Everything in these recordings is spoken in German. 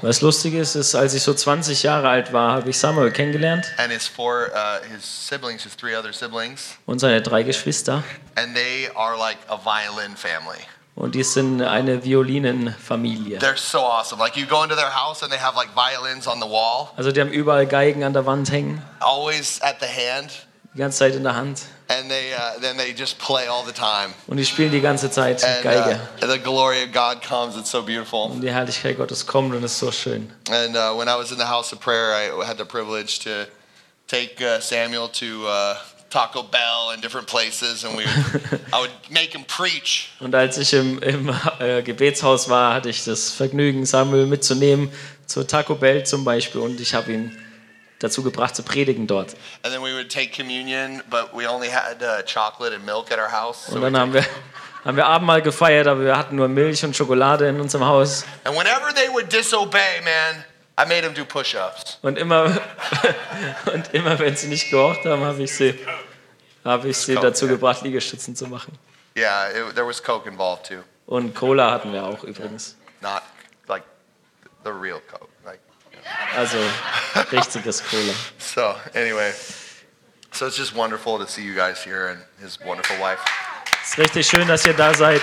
Was lustig ist, ist, als ich so 20 Jahre alt war, habe ich Samuel kennengelernt and his four uh, his siblings, his three other siblings, und seine drei Geschwister. and they are like a violin family. Und die sind eine Violinenfamilie. They're so awesome. Like you go into their house and they have like violins on the wall, Also die haben überall Geigen an der Wand hängen, always at the hand, die ganze Zeit in der Hand. and they uh, then they just play all the time. Und die spielen die ganze Zeit And Geige. uh, the glory of God comes. It's so beautiful. Und die Herrlichkeit Gottes kommt und ist so schön. And uh, when I was in the house of prayer, I had the privilege to take uh, Samuel to uh, Taco Bell and different places, and we would, I would make him preach. Und als ich im, im äh, Gebetshaus war, hatte ich das Vergnügen, Samuel mitzunehmen, zu Taco Bell zum Beispiel. Und ich habe ihn dazu gebracht, zu predigen dort. Communion, had uh, house. So Und dann haben wir, haben wir Abendmahl gefeiert, aber wir hatten nur Milch und Schokolade in unserem Haus. and whenever they would disobey, man, I made them do push-ups. Und immer, und immer wenn sie nicht gehorcht haben, habe ich sie, habe ich sie dazu gebracht, Liegestützen zu machen. Yeah, it, there was Coke involved too, Und Cola hatten wir auch übrigens. not like the real Coke. Like, Also richtiges Cola. so anyway, so it's just wonderful to see you guys here and his wonderful wife. Es ist richtig schön, dass ihr da seid.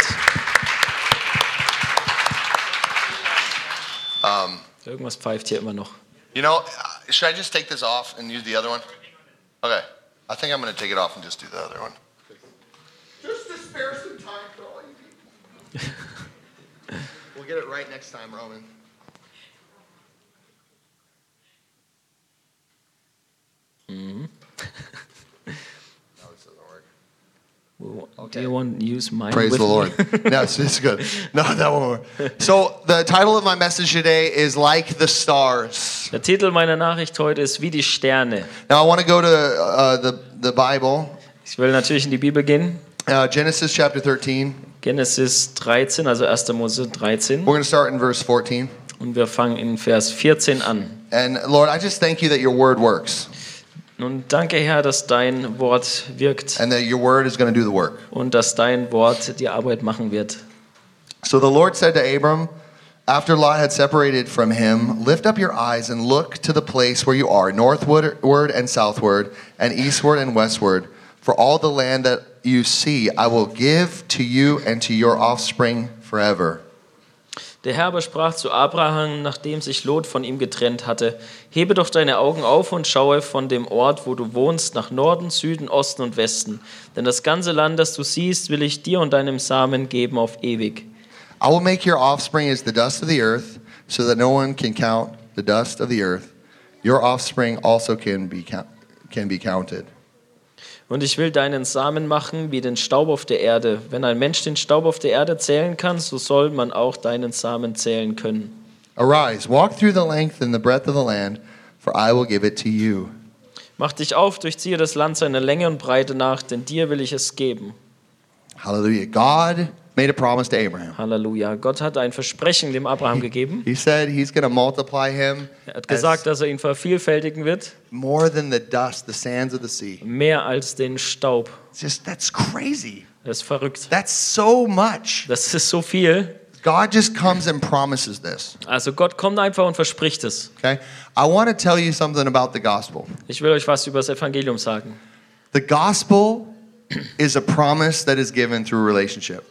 Um, Irgendwas pfeift hier immer noch. You know, should I just take this off and use the other one? Okay. I think I'm going to take it off and just do the other one. Just to spare some time for all you people. we'll get it right next time, Roman. No, this doesn't work. Do you want to use mine Praise with the? Lord. no, it's, it's good. No, that won't work. So the title of my message today is Like the Stars. Der Titel meiner Nachricht heute ist Wie die Sterne. Now I want to go to uh, the, the Bible, Ich will natürlich in die Bibel gehen. uh, Genesis chapter 13. Genesis 13, also 1. Mose 13. We're going to start in verse 14. Und wir fangen in Vers 14 an. And Lord, I just thank you that your word works Nun danke, Herr, dass dein Wort wirkt and that your word is going to do the work. und dass dein Wort die Arbeit machen wird. So the Lord said to Abram, after Lot had separated from him, Lift up your eyes and look to the place where you are, northward and southward, and eastward and westward. For all the land that you see, I will give to you and to your offspring forever. Der Herr aber sprach zu Abraham, nachdem sich Lot von ihm getrennt hatte: Hebe doch deine Augen auf und schaue von dem Ort, wo du wohnst, nach Norden, Süden, Osten und Westen. Denn das ganze Land, das du siehst, will ich dir und deinem Samen geben auf ewig. I will make your offspring as the dust of the earth, so that no one can count the dust of the earth. Your offspring also can be, can be counted. Und ich will deinen Samen machen wie den Staub auf der Erde. Wenn ein Mensch den Staub auf der Erde zählen kann, so soll man auch deinen Samen zählen können. Arise, walk through the length and the breadth of the land, for I will give it to you. Mach dich auf, durchziehe das Land seiner Länge und Breite nach, denn dir will ich es geben. Hallelujah. God made a promise to Abraham. Halleluja. Gott hat ein Versprechen dem Abraham gegeben. He said he's going to multiply him Er hat gesagt, dass er ihn vervielfältigen wird, more than the dust, the sands of the sea. mehr als den Staub. It's just that's crazy. Das ist verrückt. That's so much. Das ist so viel. God just comes and promises this. Also Gott kommt einfach und verspricht es. Okay? I want to tell you something about the gospel. Ich will euch was über das Evangelium sagen. The gospel is a promise that is given through relationship.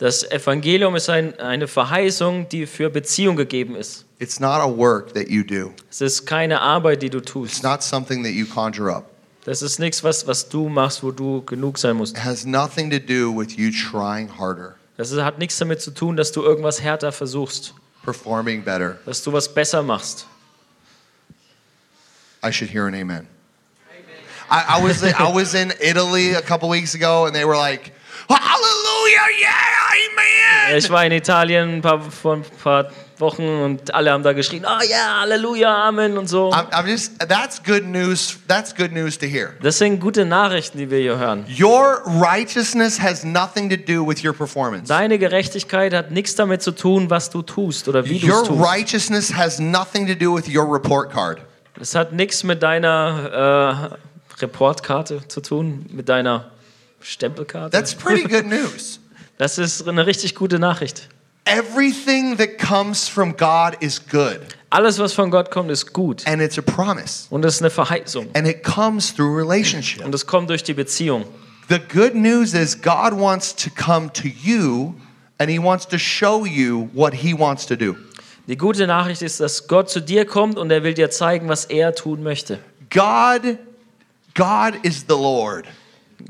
Das Evangelium ist ein, eine Verheißung, die für Beziehung gegeben ist. It's not a work that you do. Es ist keine Arbeit, die du It's tust. not something that you conjure up. Das ist nichts, was, was du machst, wo du genug sein musst. It has nothing to do with you trying harder, Das ist, hat nichts damit zu tun, dass du irgendwas härter versuchst, performing better. dass du was besser machst. I should hear an amen. I, I was I was in Italy a couple weeks ago, and they were like, "Hallelujah, yeah, amen." Ich war in Italien ein paar, vor ein paar Wochen und alle haben da geschrien, ah ja, Halleluja, Amen und so. I'm, I'm just that's good news. That's good news to hear. Das sind gute Nachrichten, die wir hier hören. Your righteousness has nothing to do with your performance. Deine Gerechtigkeit hat nichts damit zu tun, was du tust oder wie du Your tust. righteousness has nothing to do with your report card. Es hat nichts mit deiner äh, Reportkarte zu tun, mit deiner Stempelkarte. That's pretty good news. Das ist eine richtig gute Nachricht. Everything that comes from God is good, Alles, was von Gott kommt, ist gut. and it's a promise, Und es ist eine Verheißung. and it comes through relationship. Und es kommt durch die Beziehung. The good news is God wants to come to you, and He wants to show you what He wants to do. Die gute Nachricht ist, dass Gott zu dir kommt und er will dir zeigen, was er tun möchte. God, God is the Lord,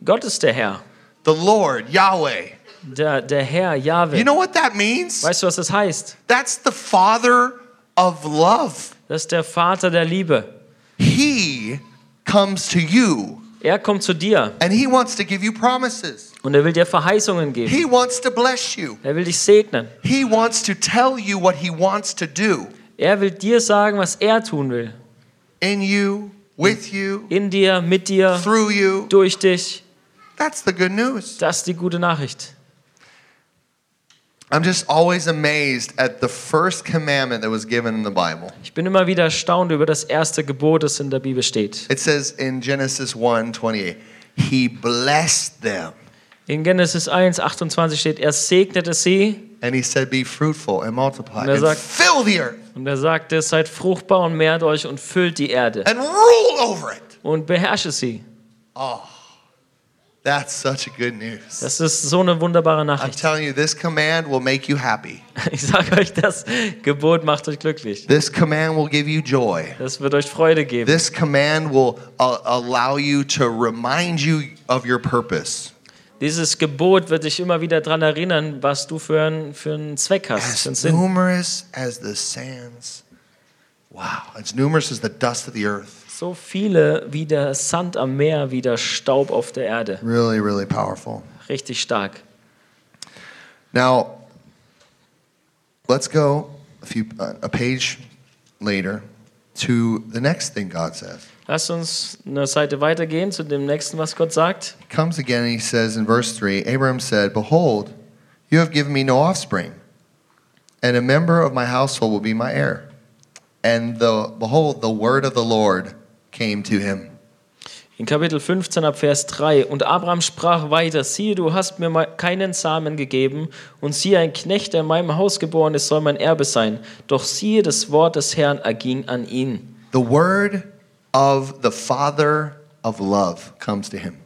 Gott ist der Herr. the Lord, Yahweh. Der, der Herr, Jahwe. You know what that means? weißt du, was das heißt? That's the Father of love. Das ist der Vater der Liebe. He comes to you, Er kommt zu dir and He wants to give you promises. und er will dir Verheißungen geben. He wants to bless you. Er will dich segnen. He wants to tell you what He wants to do Er will dir sagen, was er tun will. in you, with you, In dir, mit dir, through you. durch dich. That's the good news. Das ist die gute Nachricht. I'm just always amazed at the first commandment that was given in the Bible. Ich bin immer wieder erstaunt über das erste Gebot, das in der Bibel steht. It says in Genesis 1 28, He blessed them In Genesis 1, 28 steht, er segnete sie and He said, Be fruitful and multiply Und er and sagt- fill the earth und er sagte, seid fruchtbar und mehrt euch und füllt die Erde and rule over it. und beherrsche sie. That's such a good news. Das ist so eine wunderbare Nachricht. I'm telling you, this command will make you happy. Ich sage euch, das Gebot macht euch glücklich. This command will give you joy. Das wird euch Freude geben. This command will uh, allow you to remind you of your purpose. Dieses Gebot wird dich immer wieder daran erinnern, was du für einen, für einen Zweck hast, As numerous as the sands. Wow, as numerous as the dust of the earth. So viele wie der Sand am Meer, wie der Staub auf der Erde. Really, really powerful. Richtig stark. Now, let's go a few a page later to the next thing God says. Lass uns eine Seite weitergehen zu dem nächsten, was Gott sagt. He comes again and he says in verse 3 Abraham said, Behold, you have given me no offspring, and a member of my household will be my heir. And the, behold, the word of the Lord came to him. In Kapitel 15 ab Vers 3. Und Abraham sprach weiter: Siehe, du hast mir keinen Samen gegeben, und siehe, ein Knecht, der in meinem Haus geboren ist, soll mein Erbe sein. Doch siehe, das Wort des Herrn erging an ihn. The word of the Father of love comes to him.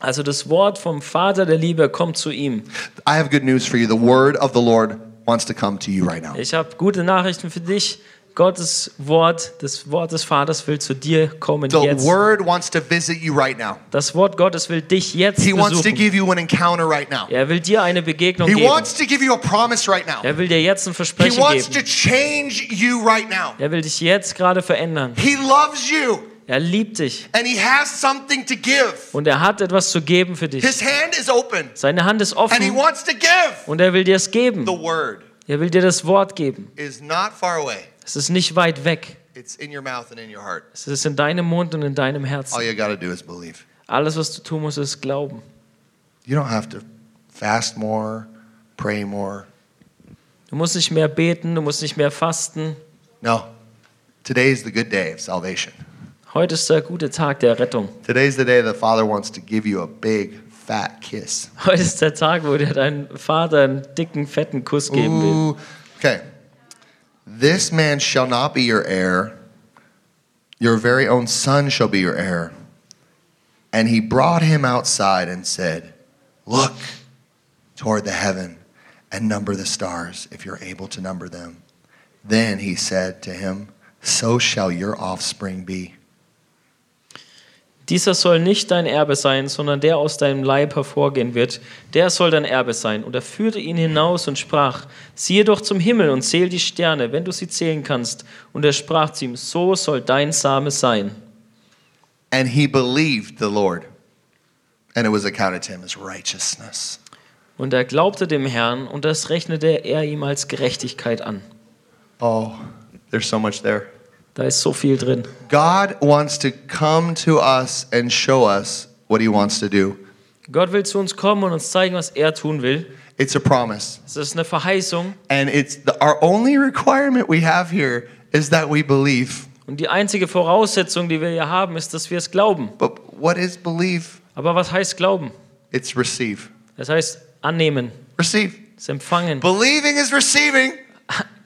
Also das Wort vom Vater der Liebe kommt zu ihm. I have good news for you. The word of the Lord wants to come to you right now. Ich habe gute Nachrichten für dich. Gottes Wort, das Wort des Vaters will zu dir kommen The jetzt. word wants to visit you right now. Das Wort Gottes will dich jetzt He wants to besuchen. give you an encounter right now. Er will dir eine Begegnung He geben. wants to give you a promise right now. Er will dir jetzt ein He Versprechen wants to geben. change you right now. Er will dich jetzt gerade verändern. He loves you Er liebt dich and he has something to give. und er hat etwas zu geben für dich. His hand is open Seine Hand ist and he offen wants to give. und er will dir es geben. The word Er will dir das Wort geben. is not far away. Es ist nicht weit weg. It's in your mouth and in your heart. Es ist in deinem Mund und in deinem All Herzen. you got to do is believe. Alles, was du tun musst, ist glauben. You don't have to fast more, pray more. Du musst nicht mehr beten, du musst nicht mehr fasten. No. Today is the good day of salvation. Heute ist der gute Tag der Rettung. Today's the day the Father wants to give you a big, fat kiss. Heute ist der Tag, wo dir dein Vater einen dicken, fetten Kuss geben will. Ooh. Okay. This man shall not be your heir. Your very own son shall be your heir. And he brought him outside and said, Look toward the heaven and number the stars, if you're able to number them. Then he said to him, So shall your offspring be. Dieser soll nicht dein Erbe sein, sondern der aus deinem Leib hervorgehen wird, der soll dein Erbe sein. Und er führte ihn hinaus und sprach, siehe doch zum Himmel und zähl die Sterne, wenn du sie zählen kannst. Und er sprach zu ihm, so soll dein Same sein. And he believed the Lord, and it was accounted to him as righteousness. Und er glaubte dem Herrn, und das rechnete er ihm als Gerechtigkeit an. Oh, there's so much there. Da ist so viel drin. God wants to come to us and show us what he wants to do. Gott will zu uns kommen und uns zeigen, was er tun will. It's a promise. Es ist eine Verheißung. And it's the, our only requirement we have here is that we believe. Und die einzige Voraussetzung, die wir hier haben, ist, dass wir es glauben. But what is believe? Aber was heißt glauben? It's receive. Das heißt annehmen. Receive. ist empfangen. Believing is receiving.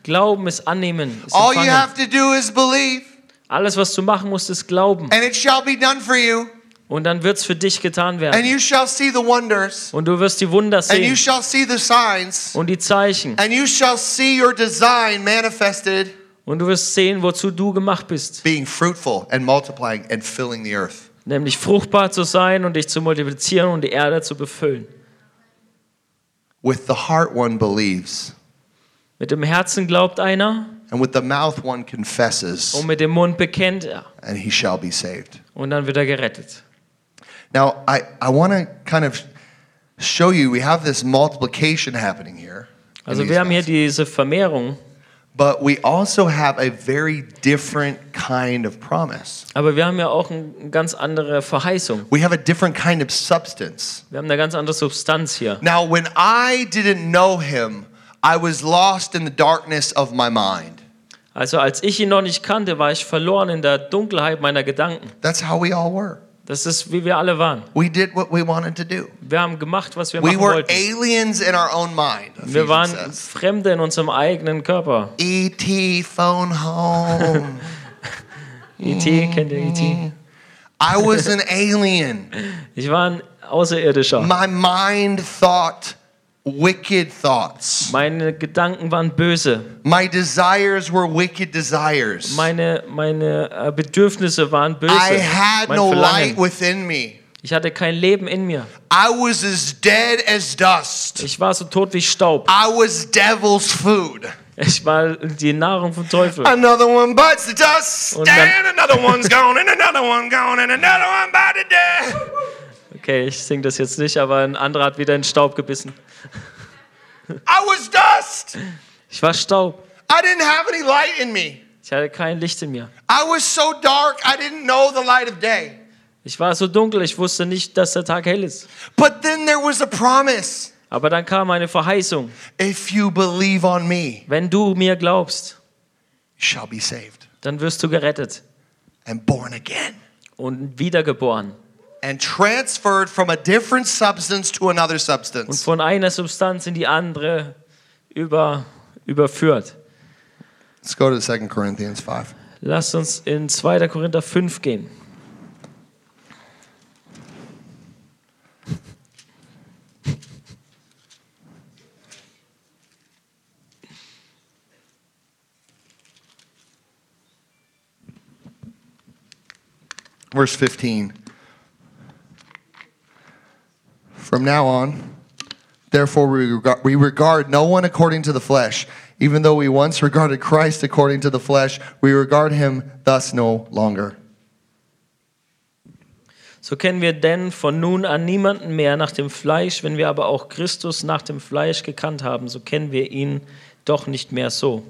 Glauben ist annehmen, ist All you have to do is believe, Alles, was du machen musst, ist glauben. and it shall be done for you. Und dann wird es für dich getan And werden. you shall see the wonders, Und du wirst die Wunder and you sehen shall see the signs, und die Zeichen. and you shall see your design manifested, Und du wirst sehen, wozu du gemacht bist. being fruitful and multiplying and filling the earth. Nämlich fruchtbar zu sein und dich zu multiplizieren und die Erde zu befüllen. With the heart one believes, Mit dem Herzen glaubt einer and with the mouth one confesses, und mit dem Mund bekennt er. and he shall be saved. Und dann wird er gerettet. Now, I, I want to kind of show you we have this multiplication happening here. Also wir haben hier diese Vermehrung, But we also have a very different kind of promise. aber wir haben ja auch eine ganz andere Verheißung. We have a different kind of substance. Wir haben eine ganz andere Substanz hier. Now, when I didn't know him, I was lost in the darkness of my mind. Also als ich ihn noch nicht kannte, war ich verloren in der Dunkelheit meiner Gedanken. That's how we all were. Das ist, wie wir alle waren. We did what we wanted to do. Wir haben gemacht, was wir We machen were wollten. aliens in our own mind. Wir waren says. Fremde in unserem eigenen Körper. E.T. phone home. E.T., kennt ihr E.T.? I was an alien. Ich war ein Außerirdischer. My mind thought wicked thoughts. Meine Gedanken waren böse. My desires were wicked desires. Meine, meine äh, Bedürfnisse waren böse. I had mein no light Verlangen. within me. Ich hatte kein Leben in mir. I was as dead as dust. Ich war so tot wie Staub. I was devil's food. Ich war die Nahrung vom Teufel. Another one bites the dust, and another one's gone, and another one gone, and another one by the dead. Okay, ich singe das jetzt nicht, aber ein anderer hat wieder in Staub gebissen. I was dust. Ich war Staub. I didn't have any light in me. Ich hatte kein Licht in mir. I was so dark, I didn't know the light of day. Ich war so dunkel, ich wusste nicht, dass der Tag hell ist. But then there was a promise. Aber dann kam eine Verheißung. If you believe on me, Wenn du mir glaubst, shall be saved dann wirst du gerettet and born again und wiedergeboren. And transferred from a different substance to another substance. Und substance. von einer Substanz in die andere über, überführt. Let's go to 2 Corinthians 5. Lasst uns in 2. Korinther 5 gehen. Verse 15. From now on, therefore, we regard, we regard no one according to the flesh. Even though we once regarded Christ according to the flesh, we regard him thus no longer. So kennen wir denn von nun an niemanden mehr nach dem Fleisch, wenn wir aber auch Christus nach dem Fleisch gekannt haben, so kennen wir ihn doch nicht mehr so.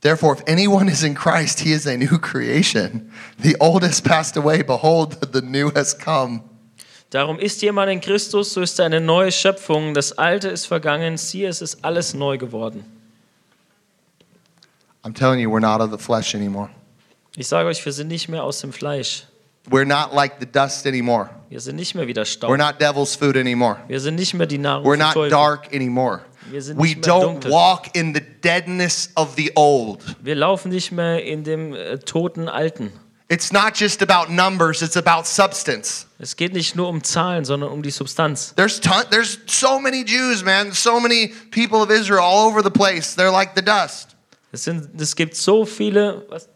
Therefore, if anyone is in Christ, he is a new creation. The old has passed away. Behold, the new has come. Darum ist jemand in Christus, so ist er eine neue Schöpfung. Das Alte ist vergangen, siehe, es ist alles neu geworden. I'm telling you, we're not of the flesh anymore. Ich sage euch, wir sind nicht mehr aus dem Fleisch. We're not like the dust anymore. Wir sind nicht mehr wieder Staub. We're not devil's food anymore. Wir sind nicht mehr die Nahrung We're not Teufel. dark anymore. Wir sind We nicht mehr don't dunkel. walk in the deadness of the old. Wir laufen nicht mehr in dem äh, toten Alten. It's not just about numbers, it's about substance. Es geht nicht nur um Zahlen, sondern um die Substanz. There's ton, there's so many Jews, man, so many people of Israel all over the place. They're like the dust. Es, sind, es gibt so viele, was?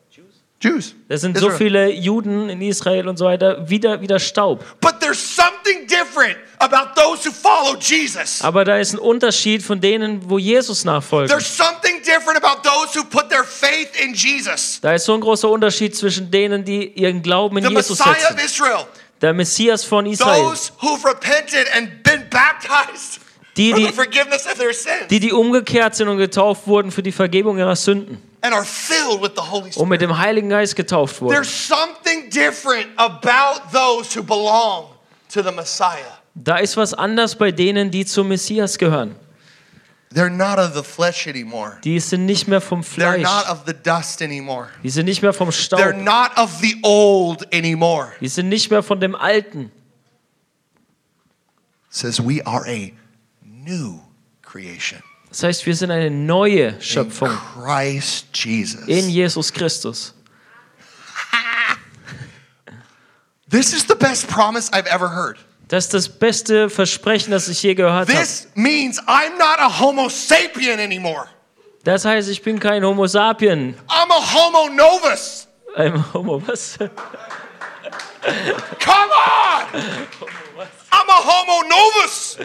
Jews. Es sind so Israel. viele Juden in Israel und so weiter, wieder, wieder Staub. But there's something different about those who follow Jesus. Aber da ist ein Unterschied von denen, wo Jesus nachfolgt. There's something different about those who put their faith in Jesus. Da ist so ein großer Unterschied zwischen denen, die ihren Glauben in The Jesus Messiah setzen. of Israel. Der Messias von Israel. Those who've repented and been baptized Die, die, die, die umgekehrt sind und getauft wurden für die Vergebung ihrer Sünden and are filled with the Holy Spirit. und mit dem Heiligen Geist getauft wurden. There's something different about those who belong to the Messiah. Da ist was anders bei denen, die zum Messias gehören. They're not of the flesh anymore. Die sind nicht mehr vom They're Fleisch. not of the dust anymore. Die sind nicht mehr vom They're Staub. not of the old anymore. Die sind nicht mehr von dem Alten. It says we are a new creation. Das heißt, wir sind eine neue in Schöpfung Christ Jesus. in Jesus Christus. This is the best promise I've ever heard. Das ist das beste Versprechen, das ich je gehört habe. This means I'm not a Homo sapien anymore. Das heißt, ich bin kein Homo sapien. I'm a Homo novus. Ein Homo, was? Come on! I'm a Homo novus.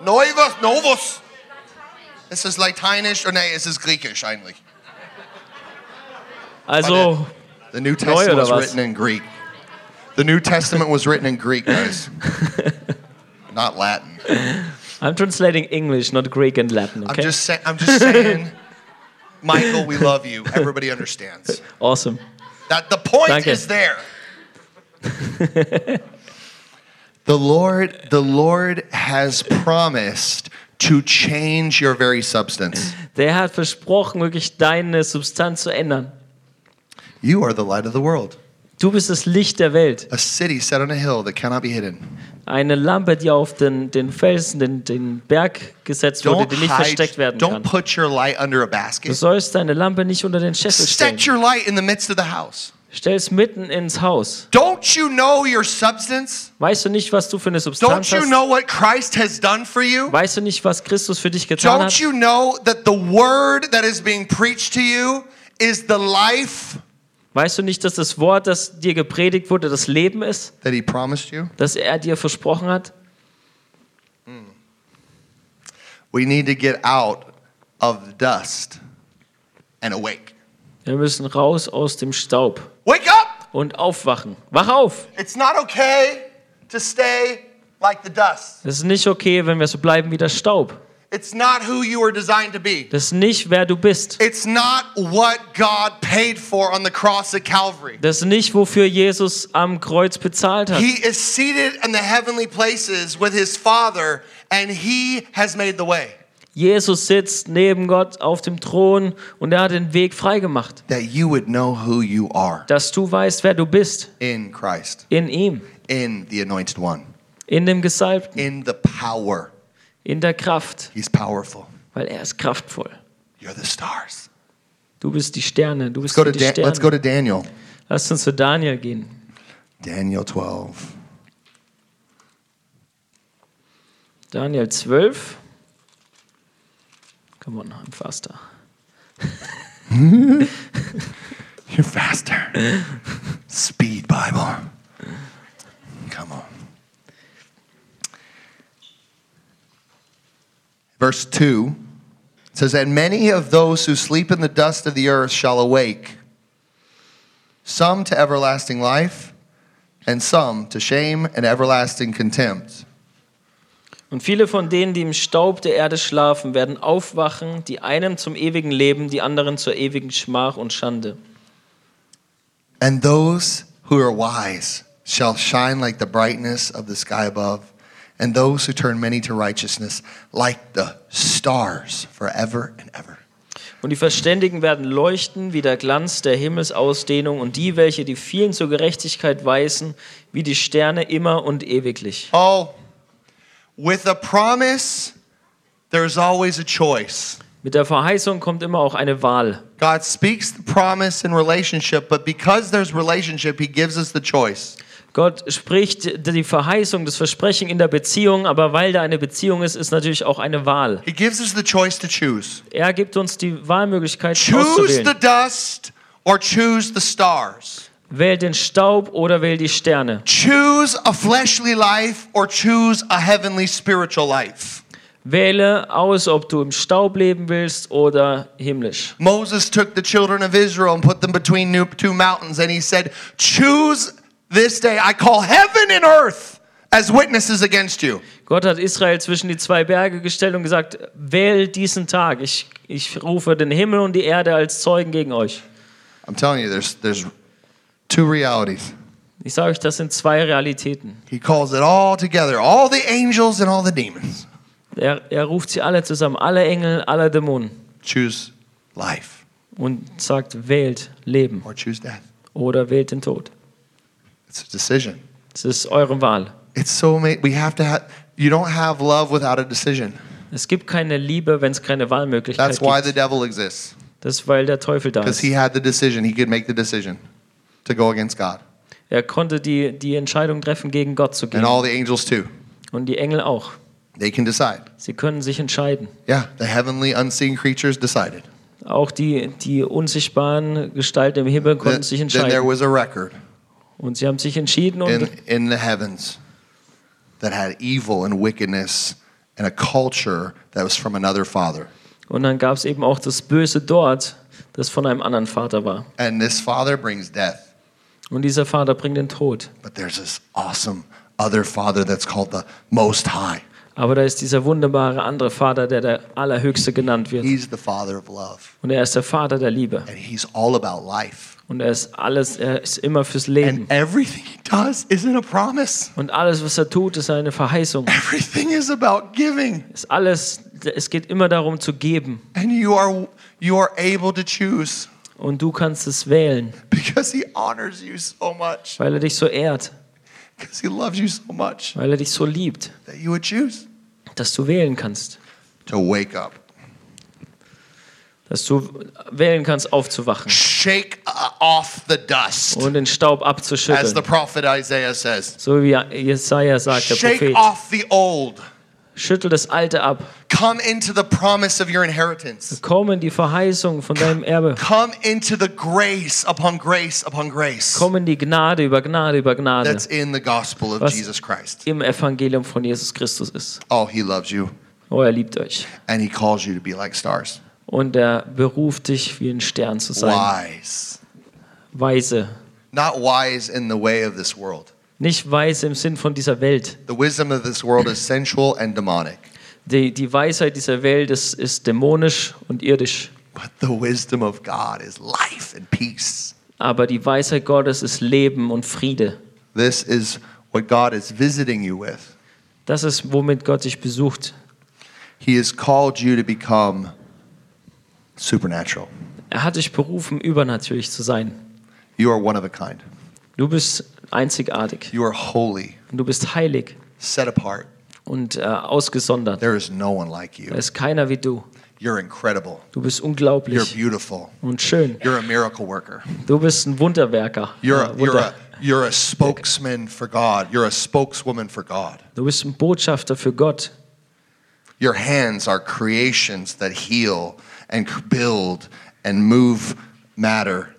Novus, novus. Ist es Lateinisch? Oder nee, es ist Griechisch eigentlich. Also, uh, The New Testament was written in Greek. The New Testament was written in Greek, guys. Not Latin. I'm translating English, not Greek and Latin, I'm just saying. I'm just saying. Michael, we love you. Everybody understands. Awesome. That the point Danke. is there. the Lord, the Lord has promised to change your very substance. Der hat versprochen, wirklich deine Substanz zu ändern. You are the light of the world, Du bist das Licht der Welt. a city set on a hill that cannot be hidden. Eine Lampe, die auf den, den Felsen, den, den Berg gesetzt wurde, Don't die nicht hide. versteckt werden Don't kann. put your light under a Du basket. sollst deine Lampe nicht unter den Scheffel stellen. Set your light in the midst of the house. Stell es mitten ins Haus. Don't you know your substance? Weißt du nicht, was du für eine Substanz Don't you hast? know what Christ has done for you? Weißt du nicht, was Christus für dich getan Don't hat? you know that the word that is being preached to you is the life Weißt du nicht, dass das Wort, das dir gepredigt wurde, das Leben ist, that he promised you? das er dir versprochen hat? We need to get out of the dust and awake. Wir müssen raus aus dem Staub Wake up! und aufwachen. Wach auf! It's not okay to stay like the dust. Das ist nicht okay, wenn wir so bleiben wie der Staub. It's not who you were designed to be. Das ist nicht, wer du bist. It's not what God paid for on the cross at Calvary. Das ist nicht, wofür Jesus am Kreuz bezahlt hat. He is seated in the heavenly places with his Father, and he has made the way Jesus sitzt neben Gott auf dem Thron und er hat den Weg freigemacht, that you would know who you are dass du weißt, wer du bist. in Christ, In ihm, in the Anointed One, in dem Gesalbten, in the power. in der Kraft, He's powerful. weil er ist kraftvoll. You're the stars. Du bist die Sterne, du bist Let's die Dan- let's go Sterne. to Daniel. Lass uns zu Daniel gehen. Daniel 12. Daniel 12. Come on, I'm faster. You're faster. Speed Bible. Come on. Verse 2 says, And many of those who sleep in the dust of the earth shall awake, some to everlasting life, and some to shame and everlasting contempt. Und viele von denen, die im Staub der Erde schlafen, werden aufwachen, die einen zum ewigen Leben, die anderen zur ewigen Schmach und Schande. And those who are wise shall shine like the brightness of the sky above, and those who turn many to righteousness like the stars forever and ever. Und die Verständigen werden leuchten wie der Glanz der Himmelsausdehnung und die, welche die vielen zur Gerechtigkeit weisen, wie die Sterne immer und ewiglich. Oh, with a promise, there's always a choice. Mit der Verheißung kommt immer auch eine Wahl. God speaks the promise in relationship, but because there's relationship, He gives us the choice. Gott spricht die Verheißung, das Versprechen in der Beziehung, aber weil da eine Beziehung ist, ist natürlich auch eine Wahl. He gives us the choice to choose. Er gibt uns die Wahlmöglichkeit Choose the auszuwählen. dust or choose the stars. Wähl den Staub oder wähl die Sterne. Choose a fleshly life or choose a heavenly spiritual life. Wähle aus, ob du im Staub leben willst oder himmlisch. Moses took the children of Israel and put them between two mountains, and he said, Choose this day. I call heaven and earth as witnesses against you. Gott hat Israel zwischen die zwei Berge gestellt und gesagt, wähl diesen Tag. Ich, ich rufe den Himmel und die Erde als Zeugen gegen euch. I'm telling you, there's, there's two realities. Ich sage euch, das sind zwei Realitäten. He calls it all together all the angels and all the demons. Er, er ruft sie alle zusammen, alle Engel, alle Dämonen Choose life und sagt, wählt Leben or choose death. oder wählt den Tod. It's a decision. Das ist eure Wahl. It's so. We have to have, you don't have love without a decision. Es gibt keine Liebe, wenn es keine Wahlmöglichkeit That's why gibt. the devil exists. Das ist, weil der Teufel da Because ist. he had the decision. He could make the decision to go against God. Er konnte die, die Entscheidung treffen, gegen Gott zu And gehen. all the angels too. Und die Engel auch. They can decide. Sie können sich entscheiden. Yeah, the heavenly unseen creatures decided. Auch die, die unsichtbaren Gestalten im Himmel konnten Then, sich then there entscheiden. was a record Und sie haben sich entschieden und in, in the heavens that had evil and wickedness and a culture that was from another father. Und dann gab es eben auch das Böse dort, das von einem anderen Vater war. And this father brings death. Und dieser Vater bringt den Tod. But there's this awesome other father that's called the Most High. Aber da ist dieser wunderbare andere Vater, der der Allerhöchste genannt wird. He's the father of love. Und er ist der Vater der Liebe. And he's all about life. Und er ist alles, er ist immer fürs Leben. And everything he does isn't a promise. Und alles, was er tut, ist eine Verheißung. Everything is about giving. Ist alles, es geht immer darum zu geben. And you are you are able to choose Und du kannst es wählen, because he honors you so much. weil er dich so ehrt, Because he loves you so much weil er dich so liebt, that you would choose dass du wählen kannst. to wake up. Dass du wählen kannst, aufzuwachen Shake uh, off the dust. und den Staub As the abzuschütteln. prophet Isaiah says. So wie Jesaja sagt, der Shake Prophet. off the old. Schüttel das Alte ab. Come into the promise of your inheritance. Komm in die Verheißung von deinem Erbe. Come into the grace upon grace upon grace Komm in die Gnade über Gnade über Gnade that's in the gospel of Jesus Christ. im Evangelium von Jesus Christus ist. Oh, he loves you Oh, er liebt euch. and he calls you to be like stars. Und er beruft dich, wie ein Stern zu sein. Wise. Weise. Not wise in the way of this world. Nicht weise im Sinn von dieser Welt. The wisdom of this world is sensual and demonic. Die, die Weisheit dieser Welt ist, ist dämonisch und irdisch. But the wisdom of God is life and peace. Aber die Weisheit Gottes ist Leben und Friede. This is what God is visiting you with. Das ist, womit Gott dich besucht. He has called you to become supernatural. Er hat dich berufen, übernatürlich zu sein. You are one of a kind. Du bist einzigartig. You are holy, du bist heilig set apart. und äh, ausgesondert. There is no one like you. Da ist keiner wie du. You're incredible. Du bist You're unglaublich beautiful. und schön. You're a miracle worker. Du bist ein Wunderwerker. You're, Äh, a, you're, Wunder. a, you're a spokesman for God. You're a spokeswoman for God. Du bist ein Botschafter für Gott. Your hands are creations that heal and c- build and move matter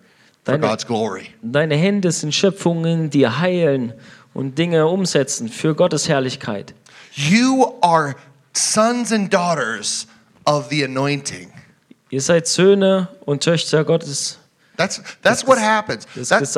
Deine- God's glory. Deine Hände sind Schöpfungen, die heilen und Dinge umsetzen für Gottes Herrlichkeit. You are sons and daughters of the anointing. Ihr seid Söhne und Töchter Gottes, That's that's what happens. That's,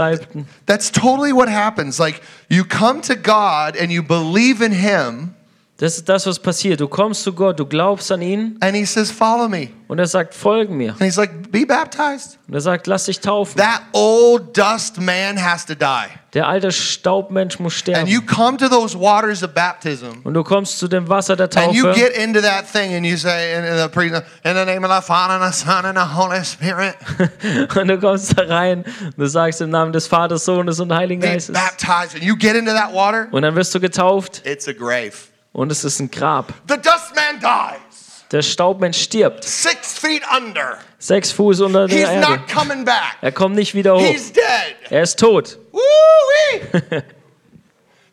that's totally what happens. Like you come to God and you believe in him Das ist das, was passiert. Du kommst zu Gott, du glaubst an ihn and he says, "Follow me." und er sagt, folge mir. And he's like, "Be baptized." Und er sagt, lass dich taufen. That old dust man has to die. Der alte Staubmensch muss And you sterben. come to those waters of baptism Und du kommst zu dem Wasser der and you Taufe get into that thing and you say in, the pre- in the name of the Father and the Son and the Holy Spirit, und du kommst da rein und du sagst im Namen des Vaters, Sohnes und Heiligen Geistes. baptized and you get into that water, Und dann wirst du getauft it's a grave. Und es ist ein Grab. The dust man dies. Der Staubmensch stirbt. Six feet under. Sechs Fuß unter He's der Erde. not coming back. Er kommt nicht wieder hoch. He's dead. Er ist tot.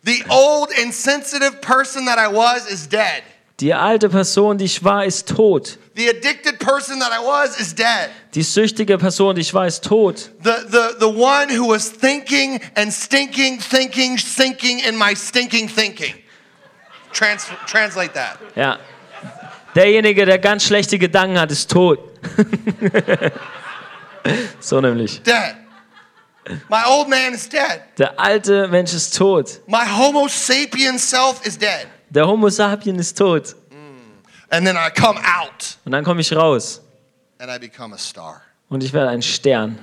The old insensitive person that I was is dead. Die alte Person, die ich war, ist tot. The addicted person that I was is dead. Die süchtige Person, die ich war, ist tot. The, the, the one who was thinking and stinking, thinking, sinking in my stinking thinking. Trans- translate that. Ja. Derjenige, der ganz schlechte Gedanken hat, ist tot. so nämlich. Dead. My old man is dead. Der alte Mensch ist tot. My Homo sapien self is dead. Der Homo sapien ist tot. And then I come out Und dann komme ich raus and I become a star. und ich werde ein Stern.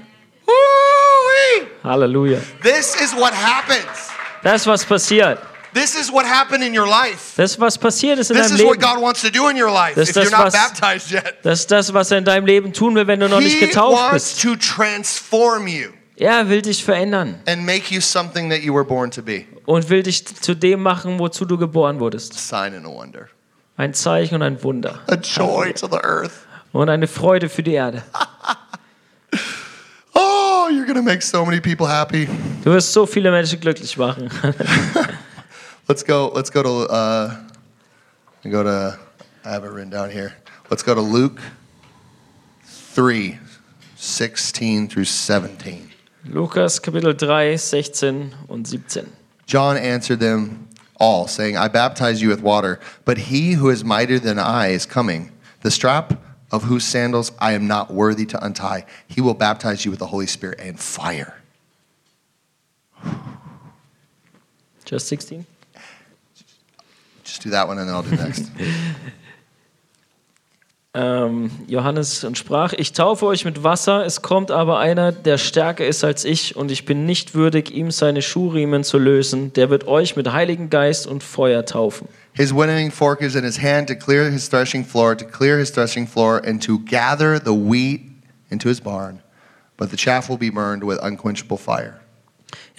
Halleluja. This is what happens. Das ist was passiert. This is what happened in your life. Das was passiert ist in This deinem is what Leben. God wants to do in your life Das if ist you're das, not was- baptized yet. Das ist das, was er in deinem Leben tun will, wenn du noch nicht He getauft wants bist. to transform you Er will dich verändern and make you something that you were born to be. und will dich zu dem machen, wozu du geboren wurdest. Sign and a wonder. Ein Zeichen und ein Wunder. a joy to the earth. Und eine Freude für die Erde. Oh, you're to make so many people happy. Du wirst so viele Menschen glücklich machen. Let's go. Let's go to. Uh, go to. I have it written down here. Let's go to Luke three, 16 through 17. Lukas Kapitel 3, 16 und 17. John answered them all, saying, I baptize you with water, but he who is mightier than I is coming, the strap of whose sandals I am not worthy to untie. He will baptize you with the Holy Spirit and fire. Just 16? Just do that one and then I'll do next. Ähm, Johannes und sprach, ich taufe euch mit Wasser, es kommt aber einer, der stärker ist als ich, und ich bin nicht würdig, ihm seine Schuhriemen zu lösen. Der wird euch mit Heiligen Geist und Feuer taufen. His winnowing fork is in his hand to clear his threshing floor, to clear his threshing floor, and to gather the wheat into his barn. But the chaff will be burned with unquenchable fire.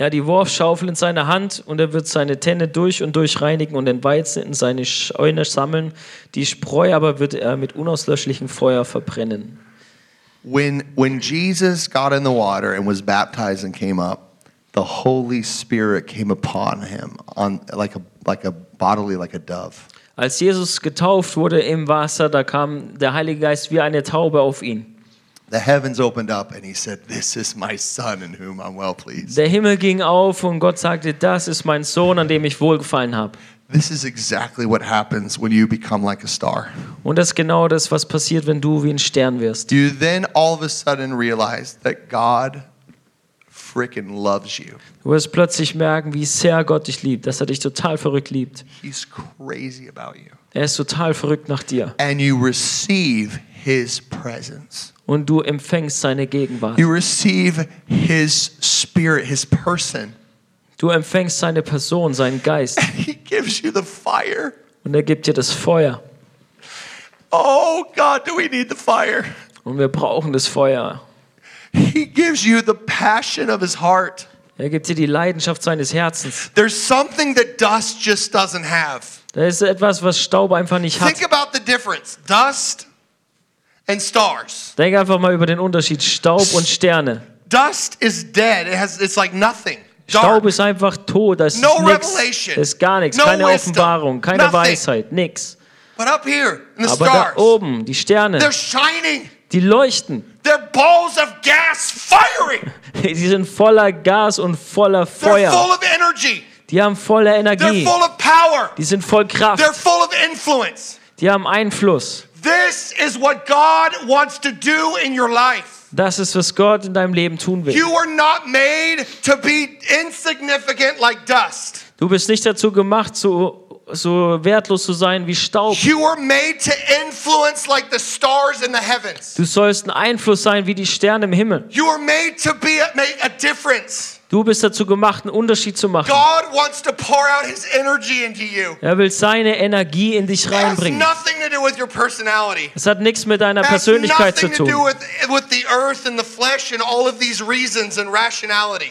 Ja, die Wurfschaufel in seiner Hand und er wird seine Tenne durch und durch reinigen und den Weizen in seine Scheune sammeln. Die Spreu aber wird er mit unauslöschlichem Feuer verbrennen. When, when Jesus got in the water and was baptized and came up, the Holy Spirit came upon him on, like, a, like a bodily, like a dove. Als Jesus getauft wurde im Wasser, da kam der Heilige Geist wie eine Taube auf ihn. The heavens opened up and he said, This is my son in whom I'm well pleased. Der Himmel ging auf und Gott sagte, das ist mein Sohn, an dem ich wohlgefallen habe. This is exactly what happens when you become like a star. Und das ist genau das, was passiert, wenn du wie ein Stern wirst. You then all of a sudden realize that God freaking loves you. Du wirst plötzlich merken, wie sehr Gott dich liebt, dass er dich total verrückt liebt. He's crazy about you. Er ist total verrückt nach dir. And you receive his presence. Und du empfängst seine Gegenwart. You receive his spirit, his person. Du empfängst seine Person, seinen Geist. And he gives you the fire. Und er gibt dir das Feuer. Oh, God, do we need the fire? Und wir brauchen das Feuer. He gives you the passion of his heart. Er gibt dir die Leidenschaft seines Herzens. There's something that dust just doesn't have. Da ist etwas, was Staub einfach nicht hat. Think about the difference dust and stars. Denk einfach mal über den Unterschied Staub und Sterne. Dust is dead, it has, it's like nothing. Staub ist einfach tot, das ist No nichts. revelation. Das ist gar nichts, No keine wisdom. Offenbarung, keine Nothing. Weisheit, nix. But up here in the Aber da stars, oben, die Sterne, they're shining. die leuchten. They're balls of gas firing. Die sind voller Gas und voller They're Feuer. full of energy. Die haben voller They're Energie. full of power. Die sind voll They're Kraft. full of influence. Die haben Einfluss. This is what God wants to do in your life. Das ist, was Gott in deinem Leben tun will. You are not made to be insignificant like dust. Du bist nicht dazu gemacht, so, so wertlos zu sein wie Staub. You are made to influence like the stars in the heavens. Du sollst ein Einfluss sein wie die Sterne im Himmel. You are made to be make a difference. Du bist dazu gemacht, einen Unterschied zu machen. God wants to pour out his energy into you. Er will seine Energie in dich It has reinbringen. nothing to do with your personality. Es hat nichts mit deiner Persönlichkeit zu tun.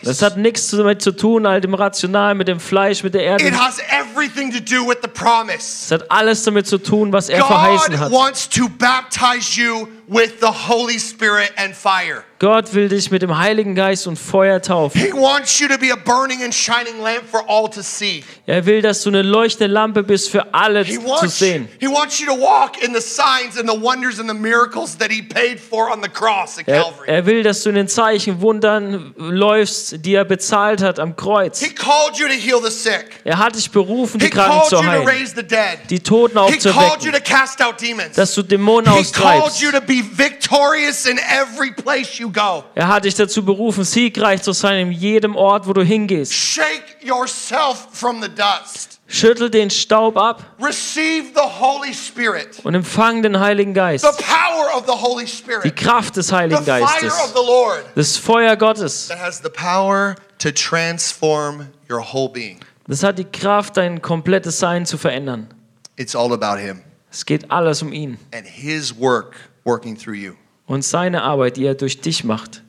Das hat nichts damit zu tun, all dem Rational, mit dem Fleisch, mit der Erde. It has everything to do with the promise. Es hat alles damit zu tun, was er verheißen hat. wants to baptize you with the Holy Spirit and fire. Gott will dich mit dem Heiligen Geist und Feuer taufen. He wants you to be a burning and shining lamp for all to see. Er will, dass du eine leuchtende Lampe bist für alle He zu wants, sehen. he wants you to walk in the signs and the wonders and the miracles that he paid for on the cross at Er, Calvary. er will, dass du in den Zeichen, Wundern läufst, die er bezahlt hat am Kreuz. He called you to heal the sick. Er hat dich berufen, die He Kranken called zu you to heilen, raise the dead. die Toten He called you aufzuwecken, to cast out demons. dass du Dämonen He called austreibst. you to be victorious in every place you go. Er hat dich dazu berufen, siegreich zu sein in jedem Ort, wo du hingehst. Shake yourself from the dust. Schüttel den Staub ab Receive the Holy Spirit. und empfang den Heiligen Geist. The power of the Holy Die Spirit. Kraft des The Heiligen fire Geistes. of the Lord. Das Feuer Gottes. That has the power to transform your whole being. Das hat die Kraft, dein komplettes Sein zu verändern. It's all about Him Es geht alles um ihn and His work working through you. und seine Arbeit, die er durch dich macht.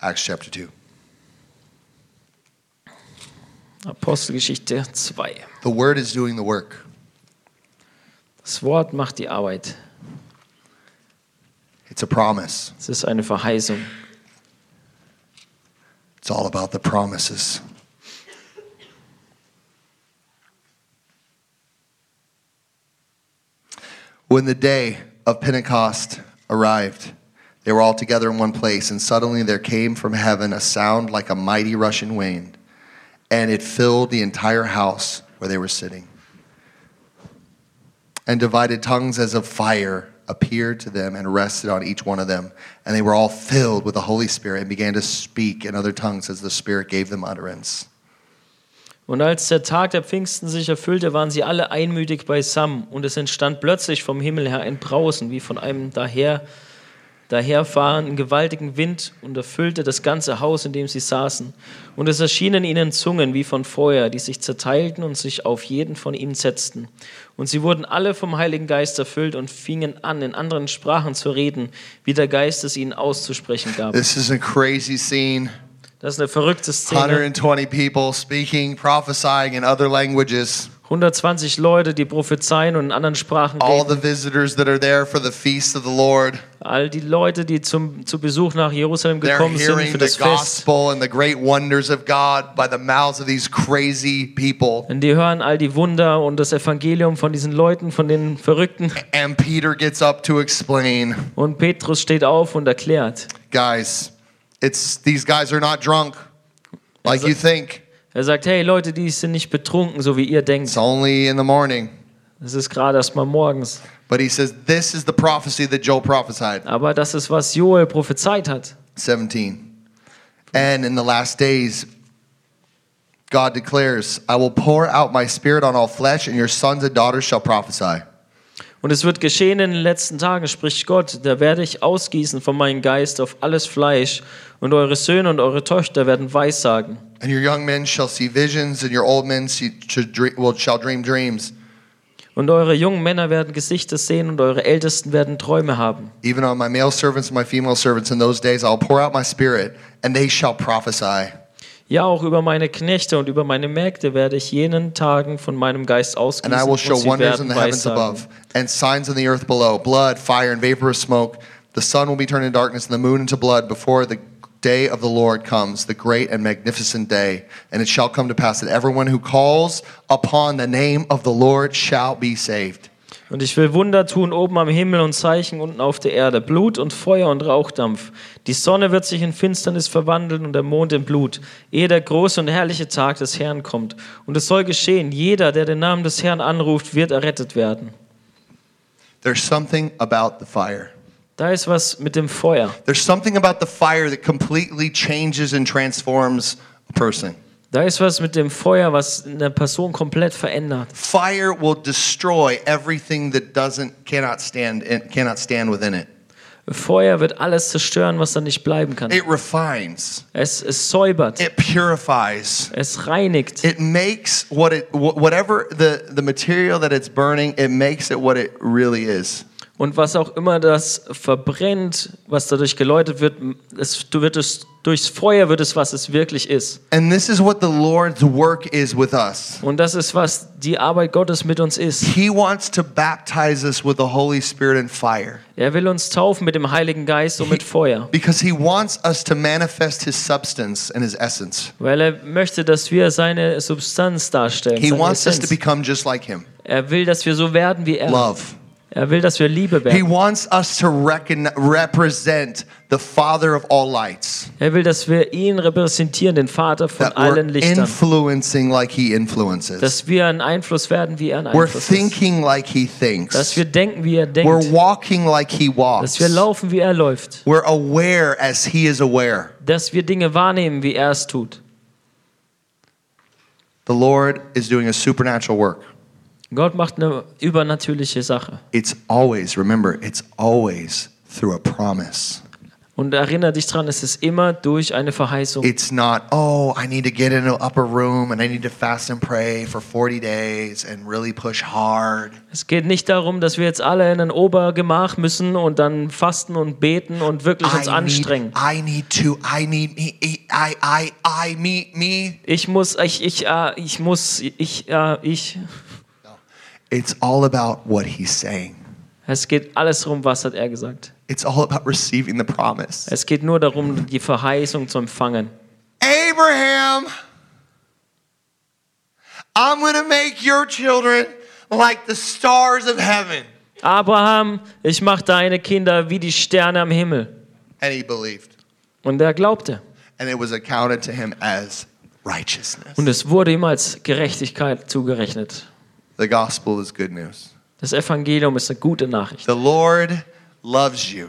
Acts chapter 2. Apostelgeschichte 2. The Word is doing the work. Das Wort macht die Arbeit. It's a promise. Es ist eine Verheißung. It's all about the promises. When the day of Pentecost arrived, they were all together in one place, and suddenly there came from heaven a sound like a mighty rushing wind, and it filled the entire house where they were sitting. And divided tongues as of fire appeared to them and rested on each one of them. And they were all filled with the Holy Spirit and began to speak in other tongues as the Spirit gave them utterance. Und als der Tag der Pfingsten sich erfüllte, waren sie alle einmütig beisammen. Und es entstand plötzlich vom Himmel her ein Brausen, wie von einem daher, daherfahrenden gewaltigen Wind, und erfüllte das ganze Haus, in dem sie saßen. Und es erschienen ihnen Zungen wie von Feuer, die sich zerteilten und sich auf jeden von ihnen setzten. Und sie wurden alle vom Heiligen Geist erfüllt und fingen an, in anderen Sprachen zu reden, wie der Geist es ihnen auszusprechen gab. This is a crazy scene. Das ist eine verrückte Szene. 120 people speaking, prophesying in other languages. 120 Leute, die prophezeien und in anderen Sprachen All reden. the visitors that are there for the feast of the Lord. All die Leute, die zum, zu Besuch nach Jerusalem They're gekommen sind für the das Fest. gospel and the great wonders of God by the mouths of these crazy people. Und die hören all die Wunder und das Evangelium von diesen Leuten, von den Verrückten. And Peter gets up to explain, Und Petrus steht auf und erklärt. guys, it's these guys are not drunk like you think. Er sagt, hey Leute, die sind nicht betrunken, so wie ihr denkt. It's only in the morning. Es ist gerade erst mal morgens. But he says this is the prophecy that Joel prophesied. Aber das ist, was Joel prophezeit hat. 17. And in the last days, God declares, I will pour out my spirit on all flesh, and your sons and daughters shall prophesy. Und es wird geschehen in den letzten Tagen, spricht Gott, da werde ich ausgießen von meinem Geist auf alles Fleisch und eure Söhne und eure Töchter werden Weissagen. And your young men shall see visions, and your old men see, shall dream dreams. Und eure jungen Männer werden Gesichter sehen und eure Ältesten werden Träume haben. Even on my male servants and my female servants in those days, I'll pour out my spirit, and they shall prophesy. Ja, auch über meine Knechte und über meine Mägde werde ich jenen Tagen von meinem Geist And I will show wonders in the heavens above, and signs in the earth below blood, fire, and vapor of smoke. The sun will be turned into darkness, and the moon into blood before the day of the Lord comes, the great and magnificent day. And it shall come to pass that everyone who calls upon the name of the Lord shall be saved. Und ich will Wunder tun oben am Himmel und Zeichen unten auf der Erde, Blut und Feuer und Rauchdampf. Die Sonne wird sich in Finsternis verwandeln und der Mond in Blut, ehe der große und herrliche Tag des Herrn kommt. Und es soll geschehen, jeder, der den Namen des Herrn anruft, wird errettet werden. There's something about the fire. Da ist was mit dem Feuer. There's something about the fire that completely changes and transforms a person. Da ist was mit dem Feuer, was eine Person komplett verändert. Fire will destroy everything that doesn't cannot stand cannot stand within it. Feuer wird alles zerstören, was da nicht bleiben kann. It refines. Es, es säubert, It purifies. es reinigt. It makes what it wh- whatever the the material that it's burning, it makes it what it really is. Und was auch immer das verbrennt, was dadurch geläutet wird, es wird es durchs Feuer wird es, was es wirklich ist. And this is what the Lord's work is with us. Und das ist, was die Arbeit Gottes mit uns ist. He wants to baptize us with the Holy Spirit and fire Er will uns taufen mit dem Heiligen Geist und mit Feuer, because he wants us to manifest his substance and his essence. weil er möchte, dass wir seine Substanz darstellen. He wants us to Essenz. become just like him. Er will, dass wir so werden wie er. Love. Er will, dass wir Liebe He werden. wants us to represent the Father of all lights. Er will, dass wir ihn repräsentieren, den Vater von That we're allen Lichtern. influencing like he influences. Dass wir ein Einfluss werden, wie er ein We're Einfluss ist. thinking like he thinks. Dass wir denken, wie er We're denkt. walking like he walks. Dass wir laufen, wie er läuft. We're aware as he is aware. Dass wir Dinge wahrnehmen, wie er es tut. The Lord is doing a supernatural work. Gott macht eine übernatürliche Sache. It's always, remember, it's always through a promise. Und erinnere dich dran, es ist immer durch eine Verheißung. It's not, oh, I need to get in an upper room and I need to fast and pray for 40 days and really push hard. Es geht nicht darum, dass wir jetzt alle in ein Obergemach müssen und dann fasten und beten und wirklich uns I need, anstrengen. I need to, I need me, I, I, I, me, me. Ich muss, ich, ich, äh, ich muss, ich, äh, ich. It's all about what he's saying. Es geht alles darum, was hat er gesagt. It's all about receiving the promise. Es geht nur darum, die Verheißung zu empfangen. Abraham, I'm going to make your children like the stars of heaven. Abraham, ich mache deine Kinder wie die Sterne am Himmel. And he believed. Und er glaubte. And it was accounted to him as righteousness. Und es wurde ihm als Gerechtigkeit zugerechnet. The gospel is good news. Das Evangelium ist eine gute Nachricht. The Lord loves you.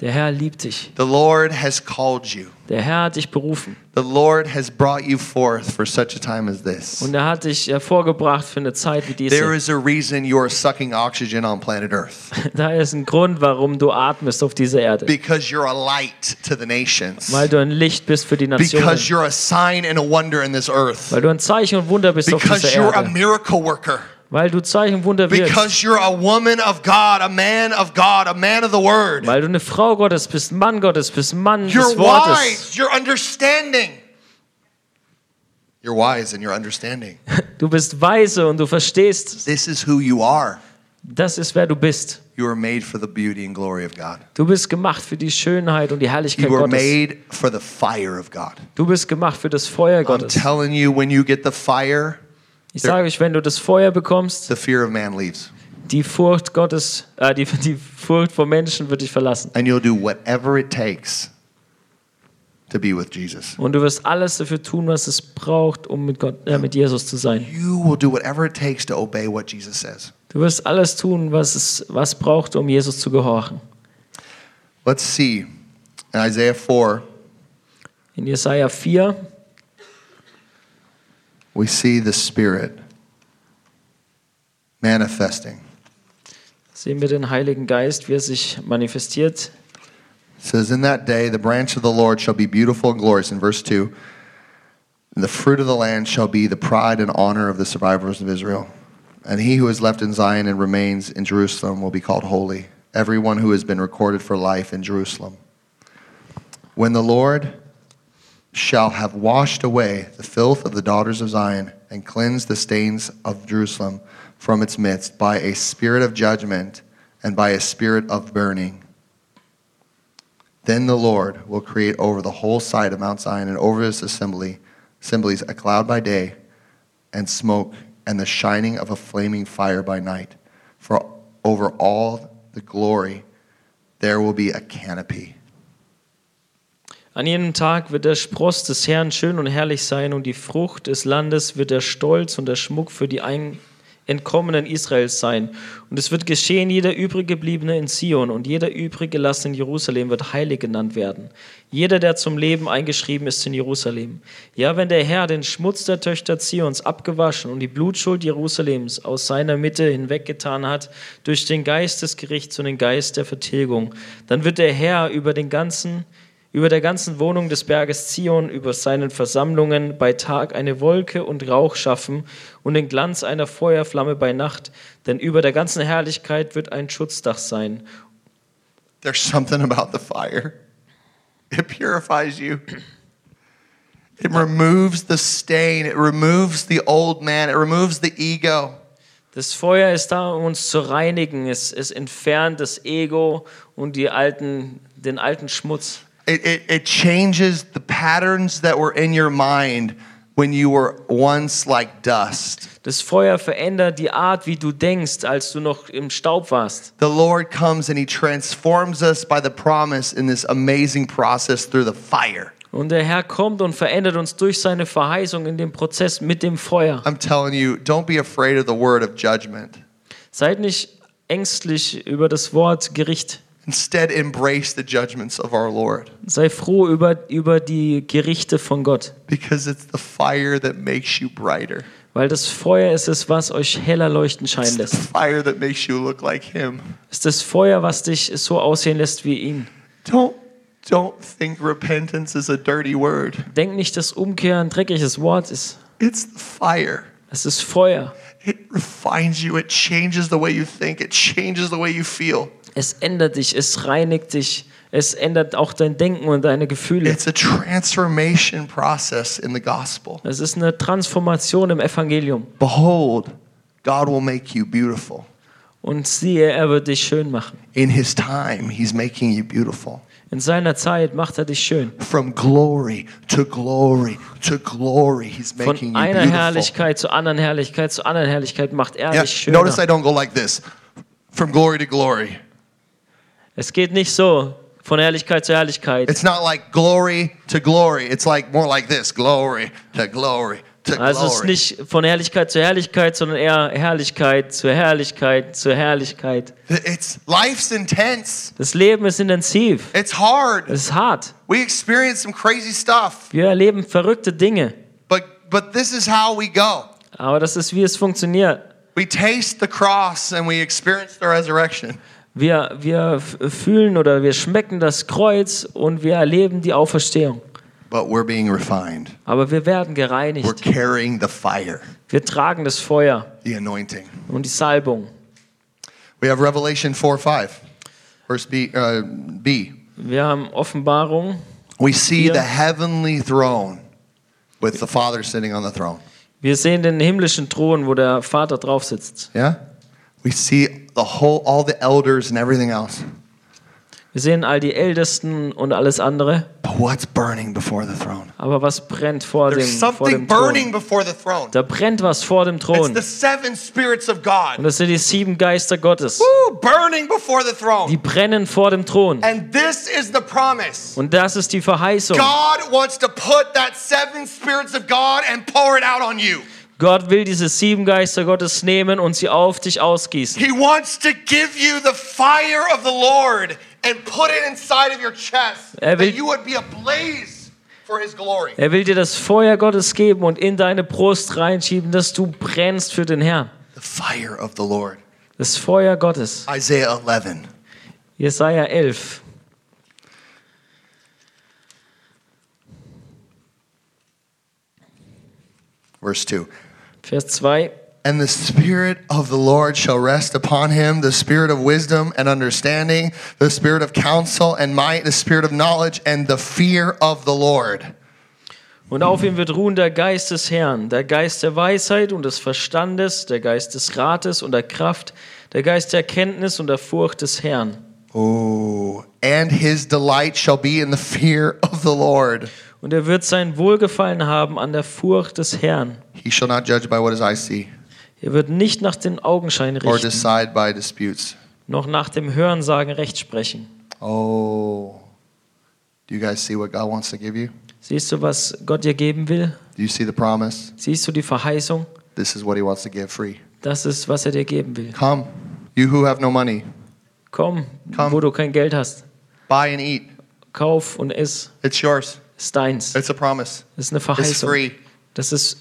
Der Herr liebt dich. The Lord has called you. Der Herr hat dich berufen. The Lord has brought you forth for such a time as this. Und er hat dich hervorgebracht für eine Zeit wie There diese. is a reason you are sucking oxygen on planet Earth Da ist ein Grund, warum du atmest auf dieser Erde. because you're a light to the nations. Weil du ein Licht bist für die Nationen. Because you're a sign and a wonder in this earth. Weil du ein Zeichen und Wunder bist auf Because dieser you're a Erde. miracle worker. Weil du Zeichen und Wunder wirkst. Because you're a woman of God, a man of God, a man of the word. Weil du eine Frau Gottes bist, Mann Gottes bist, Mann You're des Wortes. wise, you're understanding. You're wise and you're understanding. Du bist weise und du verstehst. This is who you are. Das ist wer du bist. You are made for the beauty and glory of God. Du bist gemacht für die Schönheit und die Herrlichkeit You were Gottes. made for the fire of God. Du bist gemacht für das Feuer I'm Gottes. telling you, when you get the fire, Ich sage euch, wenn du das Feuer bekommst, the fear of man leaves. die Furcht Gottes, äh, die, die Furcht vor Menschen wird dich verlassen. And you'll do whatever it takes to be with Jesus. Und du wirst alles dafür tun, was es braucht, um mit, Gott, äh, mit Jesus zu sein. You will do whatever it takes to obey what Jesus says. Du wirst alles tun, was es was braucht, um Jesus zu gehorchen. Let's see. In Isaiah 4, In Jesaja 4 we see the Spirit manifesting. sehen wir den Heiligen Geist, wie er sich manifestiert. It says, In that day, the branch of the Lord shall be beautiful and glorious. In verse 2, and the fruit of the land shall be the pride and honor of the survivors of Israel. And he who is left in Zion and remains in Jerusalem will be called holy, everyone who has been recorded for life in Jerusalem. When the Lord shall have washed away the filth of the daughters of Zion and cleansed the stains of Jerusalem from its midst by a spirit of judgment and by a spirit of burning. Then the Lord will create over the whole side of Mount Zion and over his assembly, assemblies a cloud by day and smoke and the shining of a flaming fire by night. For over all the glory there will be a canopy. An jenem Tag wird der Spross des Herrn schön und herrlich sein und die Frucht des Landes wird der Stolz und der Schmuck für die ein Entkommenen Israels sein. Und es wird geschehen, jeder übrig gebliebene in Zion und jeder übrig gelassene in Jerusalem wird heilig genannt werden. Jeder, der zum Leben eingeschrieben ist in Jerusalem. Ja, wenn der Herr den Schmutz der Töchter Zions abgewaschen und die Blutschuld Jerusalems aus seiner Mitte hinweggetan hat, durch den Geist des Gerichts und den Geist der Vertilgung, dann wird der Herr über den ganzen über der ganzen Wohnung des Berges Zion, über seinen Versammlungen bei Tag eine Wolke und Rauch schaffen und den Glanz einer Feuerflamme bei Nacht, denn über der ganzen Herrlichkeit wird ein Schutzdach sein. There's something about the fire. It purifies you. It removes the stain. It removes the old man. It removes the ego. Das Feuer ist da, um uns zu reinigen. Es, es entfernt das Ego und die alten, den alten Schmutz. It, it, it changes the patterns that were in your mind when you were once like dust. Das Feuer verändert die Art, wie du denkst, als du noch im Staub warst. The Lord comes and He transforms us by the promise in this amazing process through the fire. Und der Herr kommt und verändert uns durch seine Verheißung in dem Prozess mit dem Feuer. I'm telling you, don't be afraid of the word of judgment. Seid nicht ängstlich über das Wort Gericht. Instead, embrace the judgments of our Lord Sei froh über, über die Gerichte von Gott. because it's the fire that makes you brighter. Weil das Feuer ist es, was euch heller leuchten It's scheinen the lässt. fire that makes you look like Him. Ist das Feuer, was dich so aussehen lässt wie ihn. Don't, don't think repentance is a dirty word. Denk nicht, dass Umkehr ein dreckiges Wort ist. It's the fire. Es ist Feuer. It refines you. It changes the way you think. It changes the way you feel. Es ändert dich, es reinigt dich, es ändert auch dein Denken und deine Gefühle. It's a transformation process in the gospel. Es ist eine Transformation im Evangelium. Behold, God will make you beautiful. Und siehe, er wird dich schön machen. In His time, He's making you beautiful. In seiner Zeit macht er dich schön. From glory to glory to glory, He's making Von you einer beautiful. Herrlichkeit zur anderen Herrlichkeit zur anderen Herrlichkeit macht er Yeah, dich schöner. notice I don't go like this. From glory to glory. Es geht nicht so von Herrlichkeit zu Herrlichkeit. It's not like glory to glory. It's like more like this glory to glory Also es ist nicht von Herrlichkeit zu Herrlichkeit, sondern eher Herrlichkeit zu Herrlichkeit zu Herrlichkeit. It's life's intense. Das Leben ist intensiv. It's hard. Es ist hart. We experience some crazy stuff. Wir erleben verrückte Dinge. But but this is how we go. Aber das ist, wie es funktioniert. We taste the cross and we experience the resurrection. Wir, wir fühlen oder wir schmecken das Kreuz und wir erleben die Auferstehung. But we're being refined. Aber wir werden We're gereinigt. carrying the fire, Wir tragen das Feuer the anointing. und die Salbung. We have Revelation 4 5. Verse B, uh, B. Wir haben Offenbarung. We see Vier. the heavenly throne with the Father sitting on the throne. Wir sehen den himmlischen Thron, wo der Vater drauf sitzt. Yeah? We see the whole, all the elders and everything else. Wir sehen all die Ältesten und alles andere. But what's burning before the throne? Aber was brennt vor dem, There's vor something dem Thron? burning before the throne. Da brennt was vor dem It's Thron. the seven spirits of Und God. das sind die sieben Geister Gottes. Woo, burning before the Die throne. brennen vor dem Thron. And this is the promise. Und das ist die Verheißung. God wants to put that seven spirits of God and pour it out on you. Gott will diese sieben Geister Gottes nehmen und sie auf dich ausgießen. He wants to give you the fire of the Lord and put it inside of your chest Er will- that you would be ablaze for his glory. Er will dir das Feuer Gottes geben und in deine Brust reinschieben, dass du brennst für den Herrn. The fire of the Lord. Das Feuer Gottes. Isaiah 11. Jesaja 11. Verse 2. Vers 2. And the Spirit of the Lord shall rest upon him the Spirit of wisdom and understanding, the Spirit of counsel and might, the Spirit of knowledge and the fear of the Lord. Und auf ihm wird ruhen der Geist des Herrn, der Geist der Weisheit und des Verstandes, der Geist des Rates und der Kraft, der Geist der Kenntnis und der Furcht des Herrn. Oh, and his delight shall be in the fear of the Lord. Und er wird sein Wohlgefallen haben an der Furcht des Herrn. He shall not judge by what his eyes see, Er wird nicht nach den Augenschein or richten, decide by disputes. noch nach dem Hörensagen Recht sprechen. Oh, do you guys see what God wants to give you? Siehst du, was Gott dir geben will? Do you see the promise? Siehst du die Verheißung? This is what he wants to give free. Das ist, was er dir geben will. Come, you who have no money, Komm, Komm. wo du kein Geld hast. buy and eat. Kauf und iss. It's yours. Ist deins. It's a promise. Das ist eine It's Verheißung. free Das ist,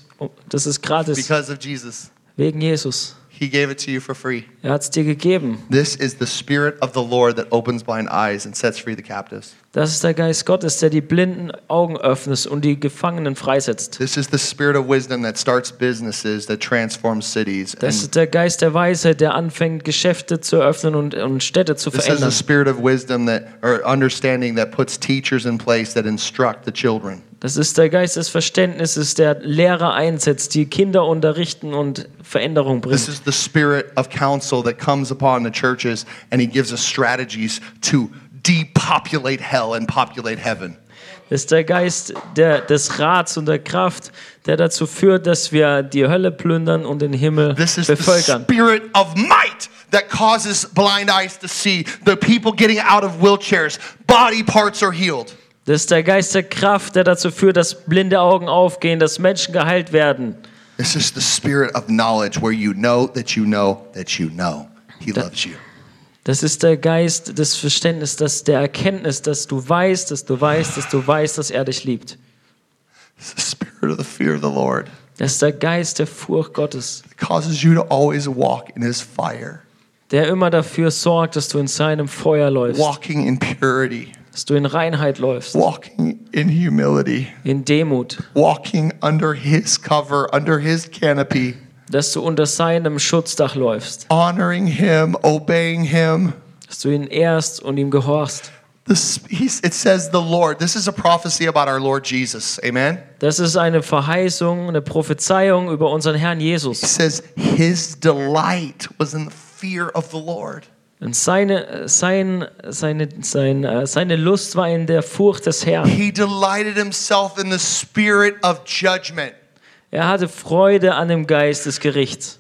das ist gratis. because of Jesus. Wegen Jesus. He gave it to you for free. Er hat es dir gegeben. This is the Spirit of the Lord that opens blind eyes and sets free the captives. Das ist der Geist Gottes, der die blinden Augen öffnet und die Gefangenen freisetzt. This is the Spirit of wisdom that starts businesses, that transforms cities. Das ist der Geist der Weisheit, der anfängt, Geschäfte zu eröffnen und, und Städte zu this is the Spirit of wisdom that, or understanding that puts teachers in place that instruct the children. Das ist der Geist des Verständnisses, der Lehrer einsetzt, die Kinder unterrichten und Veränderung This bringt. is the Spirit of counsel that comes upon the churches and He gives us strategies to depopulate hell and populate heaven. Das ist der Geist der, des Rats und der Kraft, der dazu führt, dass wir die Hölle plündern und den Himmel This is the bevölkern. spirit of might that causes blind eyes to see, the people getting out of wheelchairs, body parts are healed. Das ist der Geist der Kraft, der dazu führt, dass blinde Augen aufgehen, dass Menschen geheilt werden. This is the spirit of knowledge where you know that you know that you know He loves you. Das ist der Geist des Verständnisses, das der Erkenntnis, dass du weißt, dass du weißt, dass du weißt, dass er dich liebt. It's the spirit of the fear of the Lord Das ist der Geist der Furcht Gottes, that causes you to always walk in His fire, der immer dafür sorgt, dass du in seinem Feuer läufst, walking in purity, dass du in Reinheit läufst, walking in humility, in Demut, walking under His cover, under His canopy, dass du unter seinem Schutzdach läufst, honoring Him, obeying Him. dass du ihn ehrst und ihm gehorchst. This, it says the Lord. This is a prophecy about our Lord Jesus. Amen. Das ist eine Verheißung, eine Prophezeiung über unseren Herrn It Jesus. says his delight was in the fear of the Lord. Und seine, sein, seine, sein, äh, seine Lust war in der Furcht des Herrn. He delighted himself in the spirit of judgment. Er hatte Freude an dem Geist des Gerichts.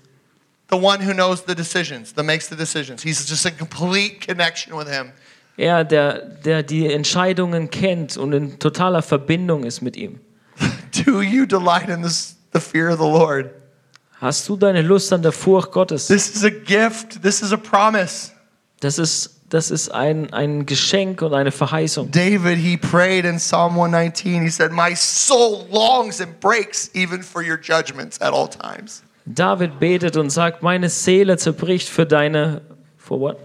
The one who knows the decisions, that makes the decisions. He's just in complete connection with him. Er, der, der die Entscheidungen kennt und in totaler Verbindung ist mit ihm. Do you delight in this, the fear of the Lord? Hast du deine Lust an der Furcht Gottes? This is a gift. This is a promise. Das ist, das ist ein, ein Geschenk und eine Verheißung. David, he prayed in Psalm 119. He said, My soul longs and breaks even for your judgments at all times. David betet und sagt, meine Seele zerbricht für deine, for what?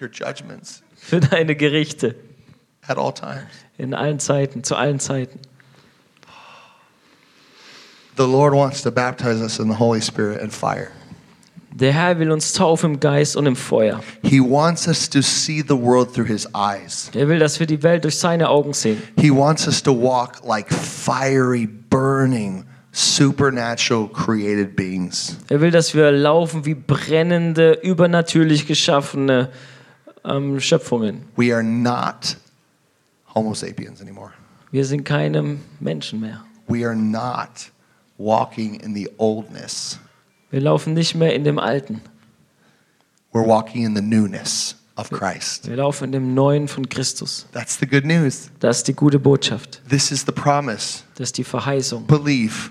Your judgments Für deine Gerichte. at all times. In allen Zeiten, zu allen Zeiten. The Lord wants to baptize us in the Holy Spirit and fire. Der Herr will uns taufen im Geist und im Feuer. He wants us to see the world through his eyes. Er will, dass wir die Welt durch seine Augen sehen. He wants us to walk like fiery, burning, supernatural created beings. Er will, dass wir laufen wie brennende, übernatürlich geschaffene ähm, Schöpfungen. We are not Homo sapiens anymore. Wir sind keine Menschen mehr. We are not walking in the oldness. Wir laufen nicht mehr in dem Alten. We're walking in the newness of Christ. Wir laufen in dem Neuen von Christus. That's the good news. Das ist die gute Botschaft. This is the promise. Das ist die Verheißung. Believe.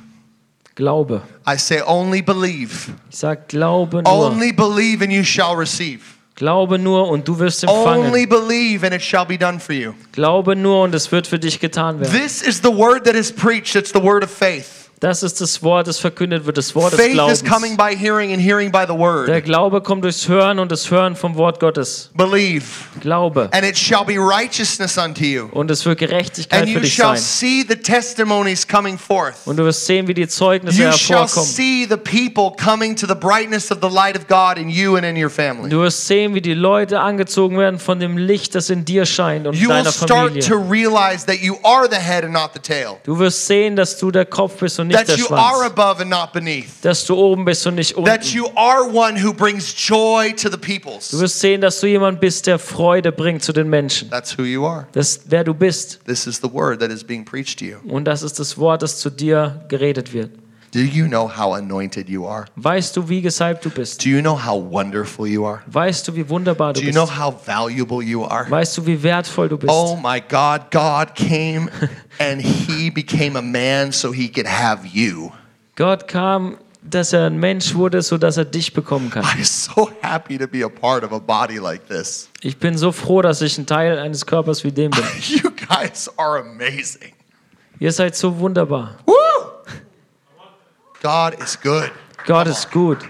Glaube. I say only believe. Ich sag, glaube nur. Only believe and you shall receive. Glaube nur und du wirst Only empfangen. believe and it shall be done for you. Glaube nur und es wird für dich getan werden. This is the word that is preached. It's the word of faith. Das ist das Wort, das verkündet wird, das Wort des Faith is coming Glaubens. by hearing and hearing by the Der word. Glaube kommt durchs Hören und das Hören vom Wort Gottes. Believe Glaube. and it shall be righteousness unto you. Und es wird Gerechtigkeit And für you dich shall sein. see the testimonies coming forth. Und du wirst sehen, wie die Zeugnisse You shall hervorkommen. see the people coming to the brightness of the light of God in you and in your family. Du wirst sehen, wie die Leute angezogen werden von dem Licht, das in dir scheint und You will deiner start to Familie. realize that you are the head and not the tail. Du wirst sehen, dass du der Kopf bist und nicht That der you are Schwanz. above and not beneath. Dass du oben bist und nicht That unten. you are one who brings joy to the peoples. Du wirst sehen, dass du jemand bist, der Freude bringt zu den Menschen. That's who you are. Das ist, wer du bist. This is the word that is being preached to you. Und das ist das Wort, das zu dir geredet wird. Do you know how anointed you are? Weißt du, wie gesalbt du bist? Do you know how wonderful you are? Weißt du, wie wunderbar du Do you know bist? how valuable you are? Weißt du, wie wertvoll du bist? Oh my God, God came and he became a man so he could have you. Gott kam, dass er ein Mensch wurde, sodass er dich bekommen kann. I'm so happy to be a part of a body like this. Ich bin so froh, dass ich ein Teil eines Körpers wie dem bin. Ihr seid so wunderbar. Woo! God is good. Gott ist gut.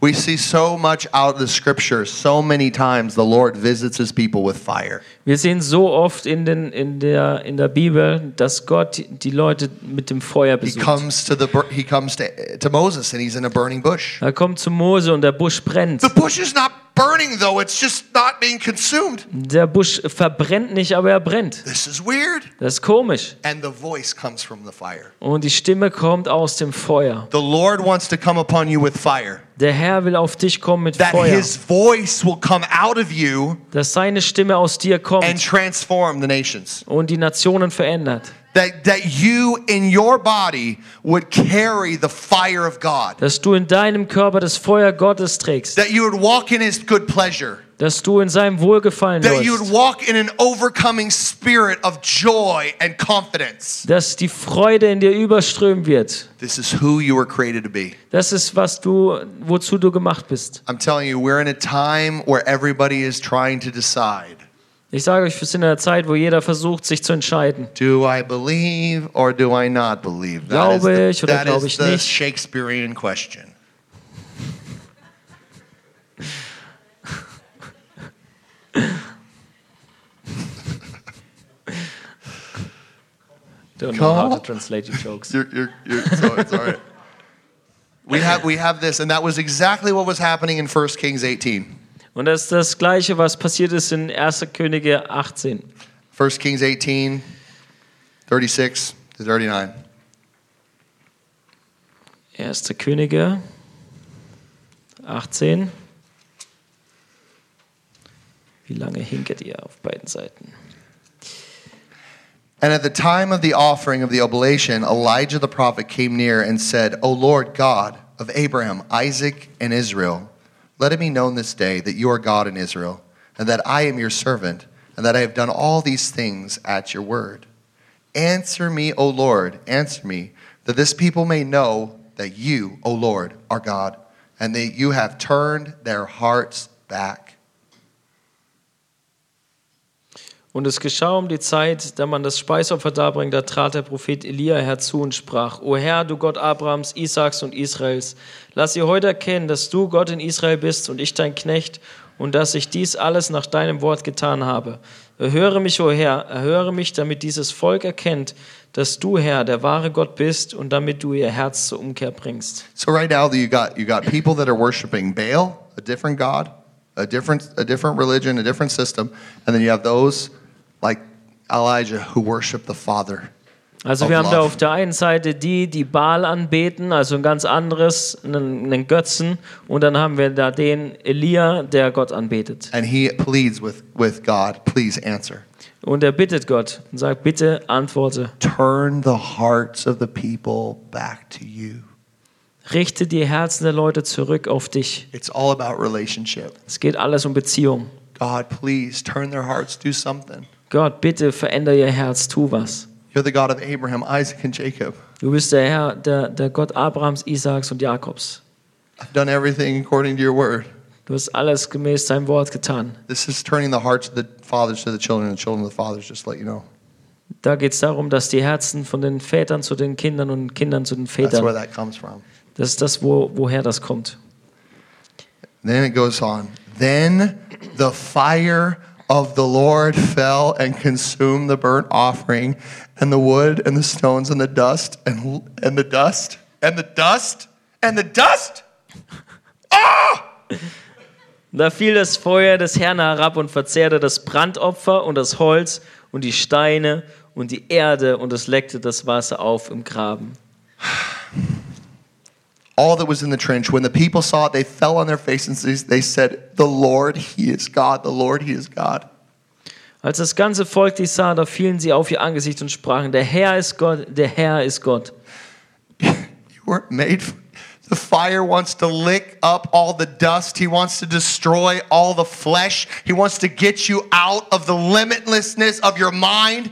We see so much out of the scriptures. So many times the Lord visits his people with fire. Wir sehen so oft in, den, in, der, in der Bibel, dass Gott die Leute mit dem Feuer He besucht. comes to the bur- he comes to, to Moses and he's in a burning bush. Er kommt zu Mose und der Busch brennt. The bush is not burning though, it's just not being consumed. Der Busch verbrennt nicht, aber er brennt. This is weird. Das ist komisch. And the voice comes from the fire. Und die Stimme kommt aus dem Feuer. The Lord wants to come upon you with fire. Der Herr will auf dich kommen mit That Feuer. his voice will come out of you Dass seine Stimme aus dir and kommt transform the nations. und die Nationen verändert. That that you in your body would carry the fire of God. Dass du in deinem Körper das Feuer Gottes trägst. That you would walk in his good pleasure. Dass du in seinem Wohlgefallen That you would läufst. walk in an overcoming spirit of joy and confidence. Dass die Freude in dir überströmen wird. This is who you were created to be. Das ist, was du, wozu du gemacht bist. I'm telling you, we're in a time where everybody is trying to decide Ich sage euch, wir sind in einer Zeit, wo jeder versucht, sich zu entscheiden. do I believe or do I not believe? That Glaube the, ich oder that glaube ich the nicht? Shakespearean question. Don't know how to translate your jokes. You're, you're, you're, so it's all right. We have, we have this, and that was exactly what was happening in 1 Kings 18. Und das ist das Gleiche, was passiert ist in 1. Könige 18. 1 Kings 18, 36 to 39. 1. Könige 18. Wie lange hinkert ihr auf beiden Seiten? And at the time of the offering of the oblation, Elijah the prophet came near and said, O Lord God of Abraham, Isaac, and Israel, let it be known this day that you are God in Israel, and that I am your servant, and that I have done all these things at your word. Answer me, O Lord, answer me, that this people may know that you, O Lord, are God, and that you have turned their hearts back. Und es geschah um die Zeit, da man das Speisopfer darbringt, da trat der Prophet Elia herzu und sprach, O Herr, du Gott Abrahams, Isaaks und Israels, lass sie heute erkennen, dass du Gott in Israel bist und ich dein Knecht und dass ich dies alles nach deinem Wort getan habe. Erhöre mich, o Herr, erhöre mich, damit dieses Volk erkennt, dass du, Herr, der wahre Gott bist und damit du ihr Herz zur Umkehr bringst. So right now you got you got people that are worshiping Baal, a different god, a different a different religion, a different system, and then you have those like Elijah who worship the Father. Also wir haben da auf der einen Seite die, die Baal anbeten, also ein ganz anderes, einen, einen Götzen. Und dann haben wir da den Elia, der Gott anbetet. And he pleads with with God, please answer. Und er bittet Gott und sagt, bitte antworte. Turn the hearts of the people back to you. Richte die Herzen der Leute zurück auf dich. It's all about relationship. Es geht alles um Beziehung. God, please turn their hearts, do something. Gott, bitte verändere ihr Herz, tu was. You're the God of Abraham, Isaac, and Jacob. Du bist der Herr, der, der Gott Abrahams, Isaaks und Jakobs. I've done everything according to your word. Du hast alles gemäß deinem Wort getan. This is turning the hearts of the fathers to the children and the children of the fathers, just to let you know. Da geht es darum, dass die Herzen von den Vätern zu den Kindern und Kindern zu den That's where Vätern, that comes from. das ist das, wo, woher das kommt. Then it goes on. Then the fire of the Lord fell and consumed the burnt offering and the wood and the stones and the dust and, and the dust and the dust and the dust. Da fiel das Feuer des Herrn herab und verzehrte das Brandopfer und das Holz und die Steine und die Erde und es leckte das Wasser auf im Graben. All that was in the trench. When the people saw it, they fell on their faces. And they said, The Lord, He is God. The Lord, He is God. Als das ganze Volk dies sah, da fielen sie auf ihr Angesicht und sprachen, der Herr ist Gott, der Herr ist Gott. You weren't made for. The fire wants to lick up all the dust. He wants to destroy all the flesh. He wants to get you out of the limitlessness of your mind.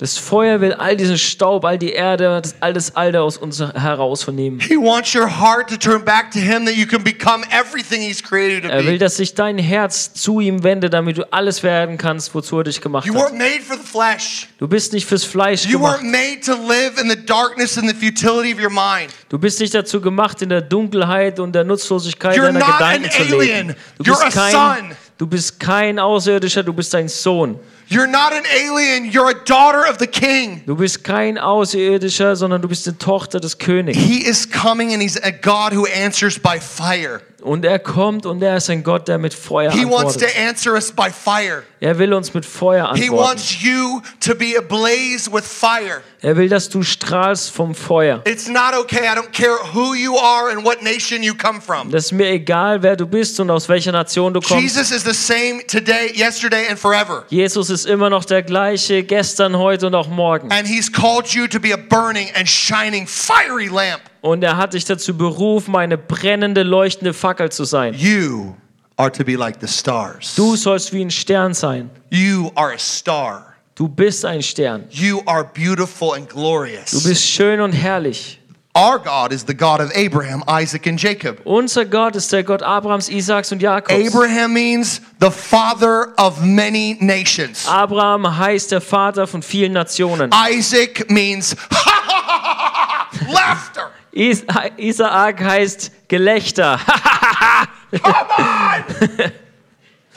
Das Feuer will all diesen Staub, all die Erde, das, all das Alte aus uns herausnehmen. He wants your heart to turn back to Him that you can become everything He's created you to Er will, dass sich dein Herz zu ihm wende, damit du alles werden kannst, wozu er dich gemacht You hat. weren't made for the flesh. Du bist nicht fürs Fleisch You gemacht. weren't made to live in the darkness and the futility of your mind. Du bist nicht dazu gemacht, in der Dunkelheit und der Nutzlosigkeit You're deiner Gedanken an zu leben. Du bist, kein, du bist kein Außerirdischer, du bist ein Sohn. You're not an alien. You're a daughter of the King. Du bist kein Außerirdischer, sondern du bist eine Tochter des Königs. He is coming and He's a God who answers by fire. Und er kommt und er ist ein Gott, der mit Feuer He wants to antwortet. answer us by fire. Er will uns mit Feuer He antworten. wants you to be ablaze with fire. Er will, dass du strahlst vom Feuer. It's not okay. I don't care who you are and what nation you come from. Das ist mir egal, wer du bist und aus welcher Nation du kommst. Jesus is the same today, yesterday, and forever. Jesus ist immer noch der gleiche, gestern, heute und auch morgen. And He's called you to be a burning and shining fiery lamp. Und er hat dich dazu berufen, eine brennende, leuchtende Fackel zu sein. You are to be like the stars. Du sollst wie ein Stern sein. You are a star. Du bist ein Stern. You are beautiful and Du glorious. bist schön und herrlich. Our God is the God of Abraham, Isaac, and Jacob. Unser Gott ist der Gott Abrahams, Isaaks und Jakobs. Abraham means the father of many nations. Abraham heißt der Vater von vielen Nationen. Isaac means laughter. Is Isaak heißt Gelächter. Come on!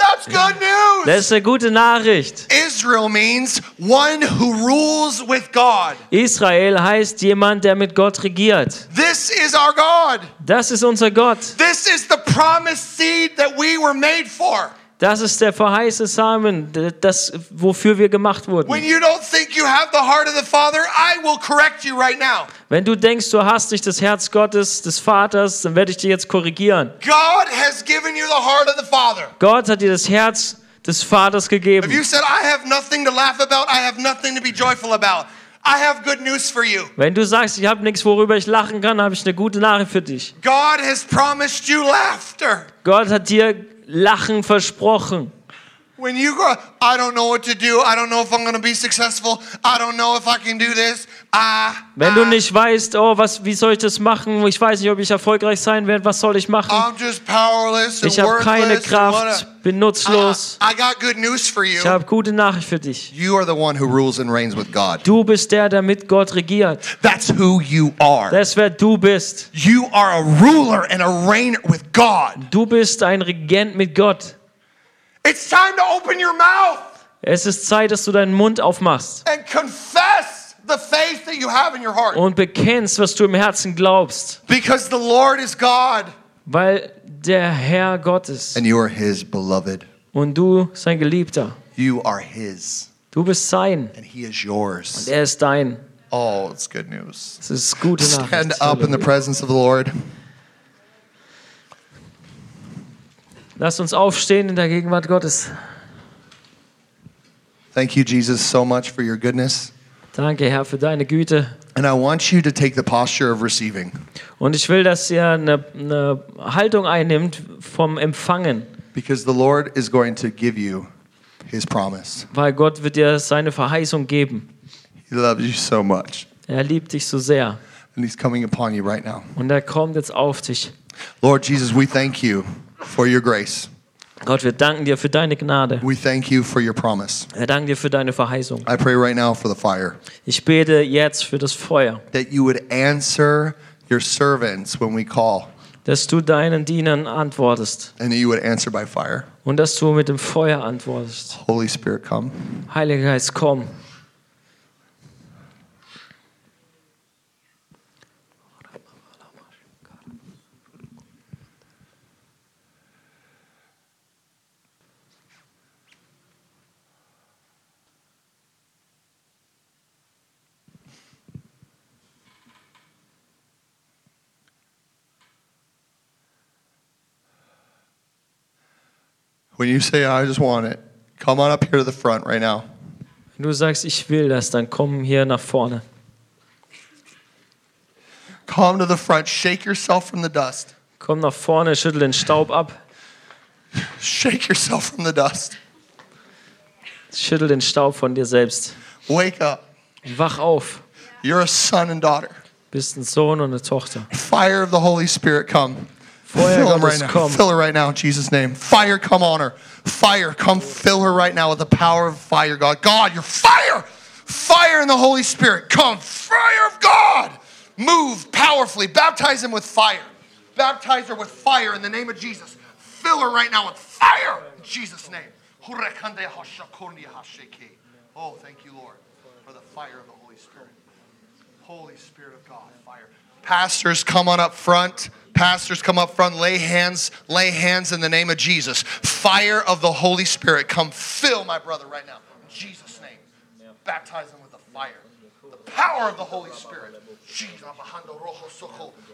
That's good news. Das ist eine gute Nachricht. Israel means one who rules with God. Israel heißt jemand, der mit Gott regiert. This is our God. Das ist unser Gott. This is the promised seed that we were made for. Das ist der verheißene Samen, das, wofür wir gemacht wurden. Wenn du denkst, du hast nicht das Herz Gottes, des Vaters, dann werde ich dir jetzt korrigieren. Gott hat dir das Herz des Vaters If you gegeben. said, I have nothing to laugh about, I have nothing to be joyful about, I have good news for you. Wenn du sagst, ich habe nichts, worüber ich lachen kann, habe ich eine gute Nachricht für dich. God has promised you laughter. Gott hat dir Lachen versprochen. When you go, I don't know what to do. I don't know if I'm going to be successful. I don't know if I can do this. Ah, Wenn du ah, nicht weißt, oh, was, wie soll ich das machen? Ich weiß nicht, ob ich erfolgreich sein werde. Was soll ich machen? I'm just powerless and Ich habe keine Kraft, what bin a- nutzlos. Ah, I got good news for you. Ich habe gute Nachricht für dich. You are the one who rules and reigns with God. Du bist der, der mit Gott regiert. That's who you are. Das ist wer du bist. You are a ruler and a reigner with God. Du bist ein Regent mit Gott. It's time to open your mouth Es ist Zeit, dass du deinen Mund aufmachst and confess the faith that you have in your heart. und bekennst, was du im Herzen glaubst. Because the Lord is God Weil der Herr Gott ist and you are his beloved. und du sein Geliebter. You are his Du bist sein. and he is yours. Und Er ist dein. Oh, it's good news. Das ist gute Nachricht. Stand up in the presence of the Lord. Lass uns aufstehen in der Gegenwart Gottes. Thank you, Jesus, so much for your goodness. Danke, Herr, für deine Güte. And I want you to take the posture of receiving Und ich will, dass ihr eine, eine Haltung einnimmt vom Empfangen, because the Lord is going to give you his promise. weil Gott wird dir seine Verheißung geben. He loves you so much Er liebt dich so sehr and he's coming upon you right now. und er kommt jetzt auf dich. Lord Jesus, we thank you for your grace. Gott, wir danken dir für deine Gnade. We thank you for your promise. Wir danken dir für deine Verheißung. I pray right now for the fire Ich bete jetzt für das Feuer, that you would answer your servants when we call dass du deinen Dienern antwortest and that you would answer by fire. und dass du mit dem Feuer antwortest. Holy Spirit, come. Heiliger Geist, komm. When you say, I just want it, come on up here to the front right now. Wenn du sagst, ich will das, dann komm hier nach vorne. Come to the front. Shake yourself from the dust. Komm nach vorne, schüttel den Staub ab. Shake yourself from the dust. Schüttel den Staub von dir selbst. Wake up. Wach auf. You're a son and daughter. Bist ein Sohn und eine Tochter. Fire of the Holy Spirit, come. Fill, him right now. fill her right now in Jesus' name. Fire, come on her. Fire, come fill her right now with the power of fire, God. God, your fire! Fire in the Holy Spirit. Come, fire of God! Move powerfully. Baptize him with fire. Baptize her with fire in the name of Jesus. Fill her right now with fire in Jesus' name. Oh, thank you, Lord, for the fire of the Holy Spirit. Holy Spirit of God, fire. Pastors, come on up front. Pastors, come up front. Lay hands, lay hands in the name of Jesus. Fire of the Holy Spirit, come fill my brother right now. In Jesus' name. Baptize him with the fire. The power of the Holy Spirit. Jesus.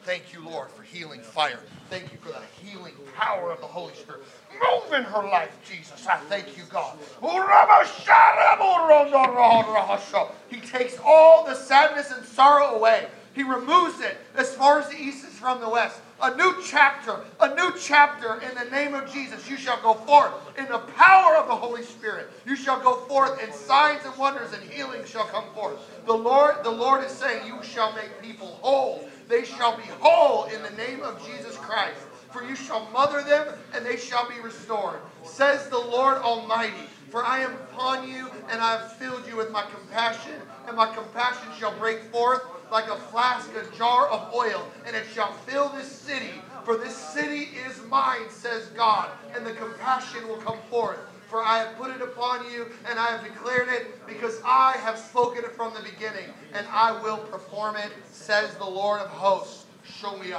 Thank you, Lord, for healing fire. Thank you for the healing power of the Holy Spirit. Move in her life, Jesus. I thank you, God. He takes all the sadness and sorrow away. He removes it as far as the east is from the west. A new chapter, a new chapter in the name of Jesus. You shall go forth in the power of the Holy Spirit. You shall go forth and signs and wonders and healing shall come forth. The Lord, the Lord is saying, You shall make people whole. They shall be whole in the name of Jesus Christ. For you shall mother them, and they shall be restored. Says the Lord Almighty. For I am upon you, and I have filled you with my compassion, and my compassion shall break forth like a flask, a jar of oil, and it shall fill this city. For this city is mine, says God, and the compassion will come forth. for I have put it upon you, and I have declared it, because I have spoken it from the beginning, and I will perform it, says the Lord of hosts. Show me.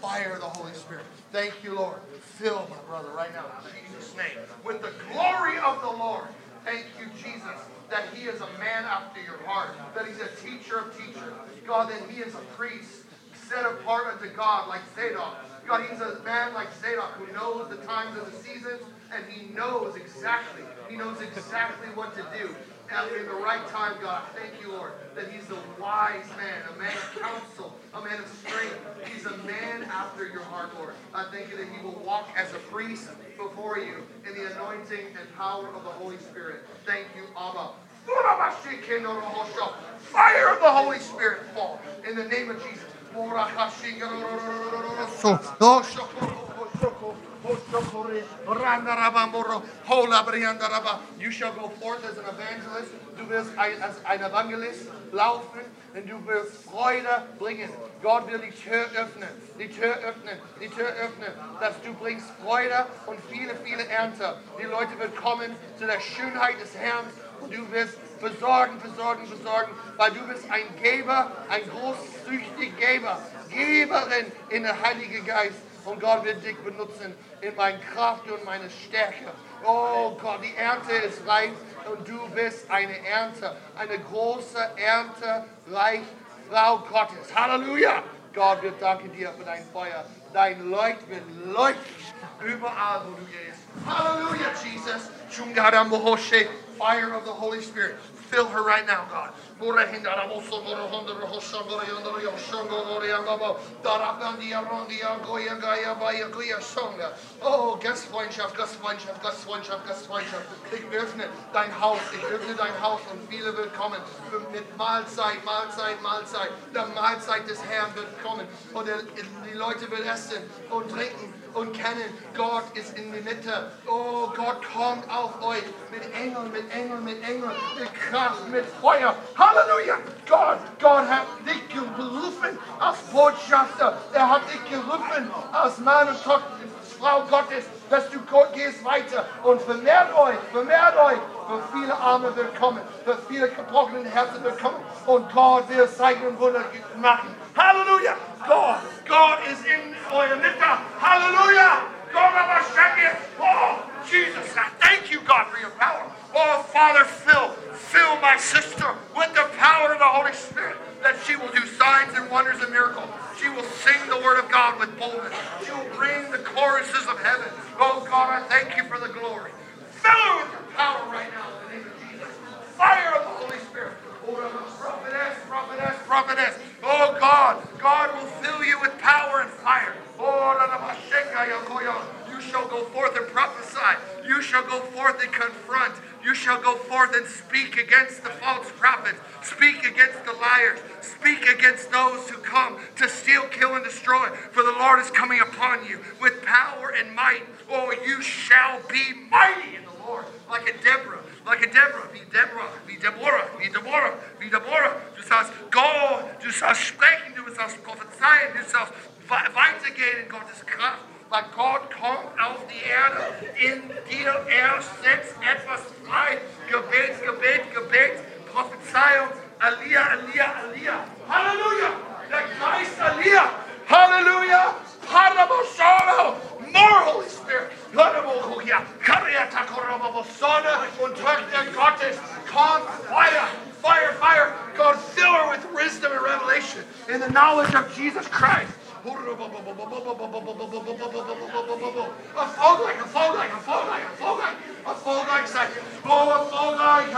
Fire the Holy Spirit. Thank you, Lord. Fill my brother right now in Jesus' name with the glory of the Lord. Thank you, Jesus, that he is a man after your heart, that he's a teacher of teachers. God, that he is a priest set apart unto God like Zadok. God, he's a man like Zadok who knows the times of the seasons and he knows exactly, he knows exactly what to do at in the right time, God. Thank you, Lord, that he's a wise man, a man of counsel, a man of strength. He's a man after your heart, Lord. I thank you that he will walk as a priest before you in the anointing and power of the Holy Spirit. Thank you, Abba. Fire of the Holy Spirit fall in the name of Jesus. You shall go forth as an evangelist. Du wirst als ein Evangelist laufen und du wirst Freude bringen. Gott will die Tür öffnen, die Tür öffnen, die Tür öffnen, dass du bringst Freude und viele, viele Ernte. Die Leute werden kommen zu der Schönheit des Herrn und du wirst versorgen, versorgen, versorgen, weil du bist ein Geber, ein großzüchtiger Geber, Geberin in der Heilige Geist. Und Gott wird dich benutzen in meine Kraft und meine Stärke. Oh Gott, die Ernte ist reif und du bist eine Ernte, eine große Ernte, reich, Frau Gottes. Halleluja! Gott, wir danken dir für dein Feuer. Dein Leucht wird leuchten überall, wo du gehst. Hallelujah, Jesus. Fire of the Holy Spirit. Fill her right now, God. Oh, Gastfreundschaft, Gastfreundschaft, Gastfreundschaft, Gastfreundschaft. Ich öffne dein Haus, ich öffne dein Haus und viele willkommen mit Mahlzeit, Mahlzeit, Mahlzeit. Der Mahlzeit des Herrn wird kommen und die Leute will essen und trinken und kennen, Gott ist in der Mitte. Oh, Gott kommt auf euch mit Engeln, mit Engeln, mit Engeln, mit Kraft, mit Feuer. Halleluja! Gott, Gott hat dich gerufen als Botschafter. Er hat dich gerufen als Mann und Tochter, Frau Gottes, dass du Gott gehst weiter und vermehrt euch, vermehrt euch. Für viele Arme wird kommen, für viele gebrochene Herzen wird kommen und Gott will Zeichen und Wunder machen. Halleluja! Gott, Gott ist in eurer Mitte. Halleluja! God, I. Oh, Jesus, I thank you, God, for your power. Oh, Father, fill, fill my sister with the power of the Holy Spirit, that she will do signs and wonders and miracles. She will sing the word of God with boldness. She will bring the choruses of heaven. Oh, God, I thank you for the glory. Fill her with your power right now in the name of Jesus. Fire of the Holy Spirit. Oh, prophetess, prophetess, prophetess. Oh, God, God will with power and fire. Oh, you shall go forth and prophesy. You shall go forth and confront. You shall go forth and speak against the false prophets. Speak against the liars. Speak against those who come to steal, kill, and destroy. For the Lord is coming upon you with power and might. Oh, you shall be mighty Lord, like a Deborah, like a Deborah. Wie Deborah, wie Deborah, wie Deborah, wie Deborah. Du sollst go, du sollst sprechen, du sollst prophezeien, du sollst weitergehen in Gottes Kraft. Weil Gott kommt auf die Erde. In dir, er setzt etwas frei. Gebet, Gebet, Gebet, Prophezeiung. Alia, Alia, Alia. Halleluja! Der Geist Alia. Halleluja! Parabosolo. More Holy Spirit. Und Gottes, come fire, fire, fire. God, fill her with wisdom and revelation in the knowledge of Jesus Christ. A fog light, a fog light, a fog light, a fog light, a fog light second. Oh, a fog light.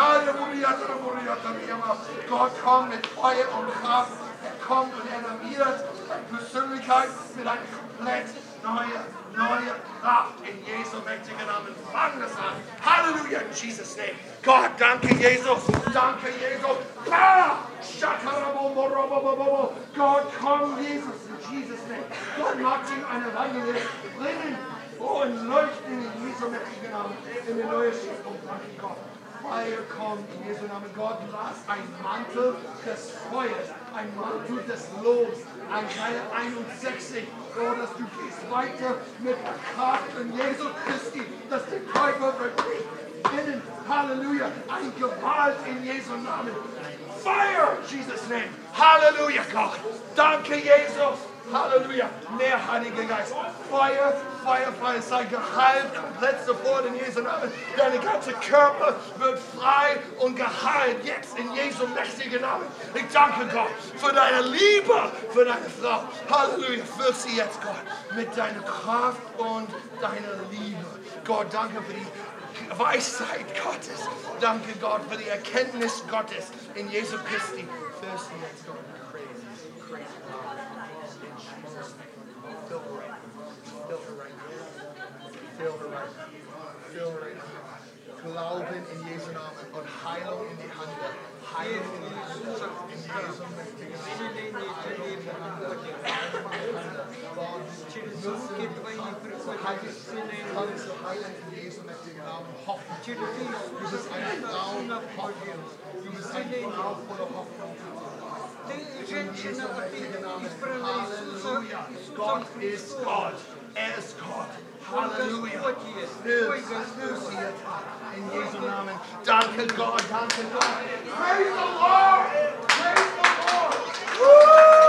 Gott kommt mit Feuer und Kraft. Er kommt und er animiert Persönlichkeit mit einer komplett neuen, neue Kraft in Jesu mächtigen Namen. Fang das an. Halleluja in Jesus' name. Gott, danke Jesus. Danke Jesus. Gott, komm Jesus in Jesus' name. Gott mag ihn eine Evangelist bringen. Und leuchten in Jesu mächtigen Namen in die neue Schöpfung. Danke Gott. Feuer kommt in Jesu Namen. Gott, lass ein Mantel des Feuers, ein Mantel des Lobs, an Seite 61 Oh, dass du gehst weiter mit der Kraft in Jesu Christi, dass der Teufel innen, Halleluja, ein Gewalt in Jesu Namen. Fire, Jesus' name. Halleluja, Gott. Danke, Jesus. Halleluja. Mehr Heiliger Geist. Feuer, Feuer, Feuer. Sei geheilt komplett sofort in Jesu Namen. Deine ganze Körper wird frei und geheilt. Jetzt in Jesu mächtigen Namen. Ich danke Gott für deine Liebe für deine Frau. Halleluja. Füll sie jetzt, Gott, mit deiner Kraft und deiner Liebe. Gott, danke für die Weisheit Gottes. Danke Gott für die Erkenntnis Gottes in Jesu Christi. Füll sie jetzt, Gott. Fill her right now. Fill her right now. Glauben in Jesu Namen und Heilung in die Hand. Heilung in die Hand. In Jesu mächtigen Namen. Heilung in die Hand. Heilung in die Hand. Gott, Через руки Твои приходят исцеление. Kannst du heilen in Jesu mächtigen Namen. Hoffen. Через Du bist eine Frau Hoffnung. Du bist eine Frau voller Hoffnung. Ты In женщина Jesu от mächtigen Namen. избранная Иисуса, Halleluja. Иисусом Gott ist Христом. escort. Halleluja. Hilf, erlöse jetzt. In Jesu Namen. Danke Gott, danke God. Praise the Lord. Praise the Lord. Woo!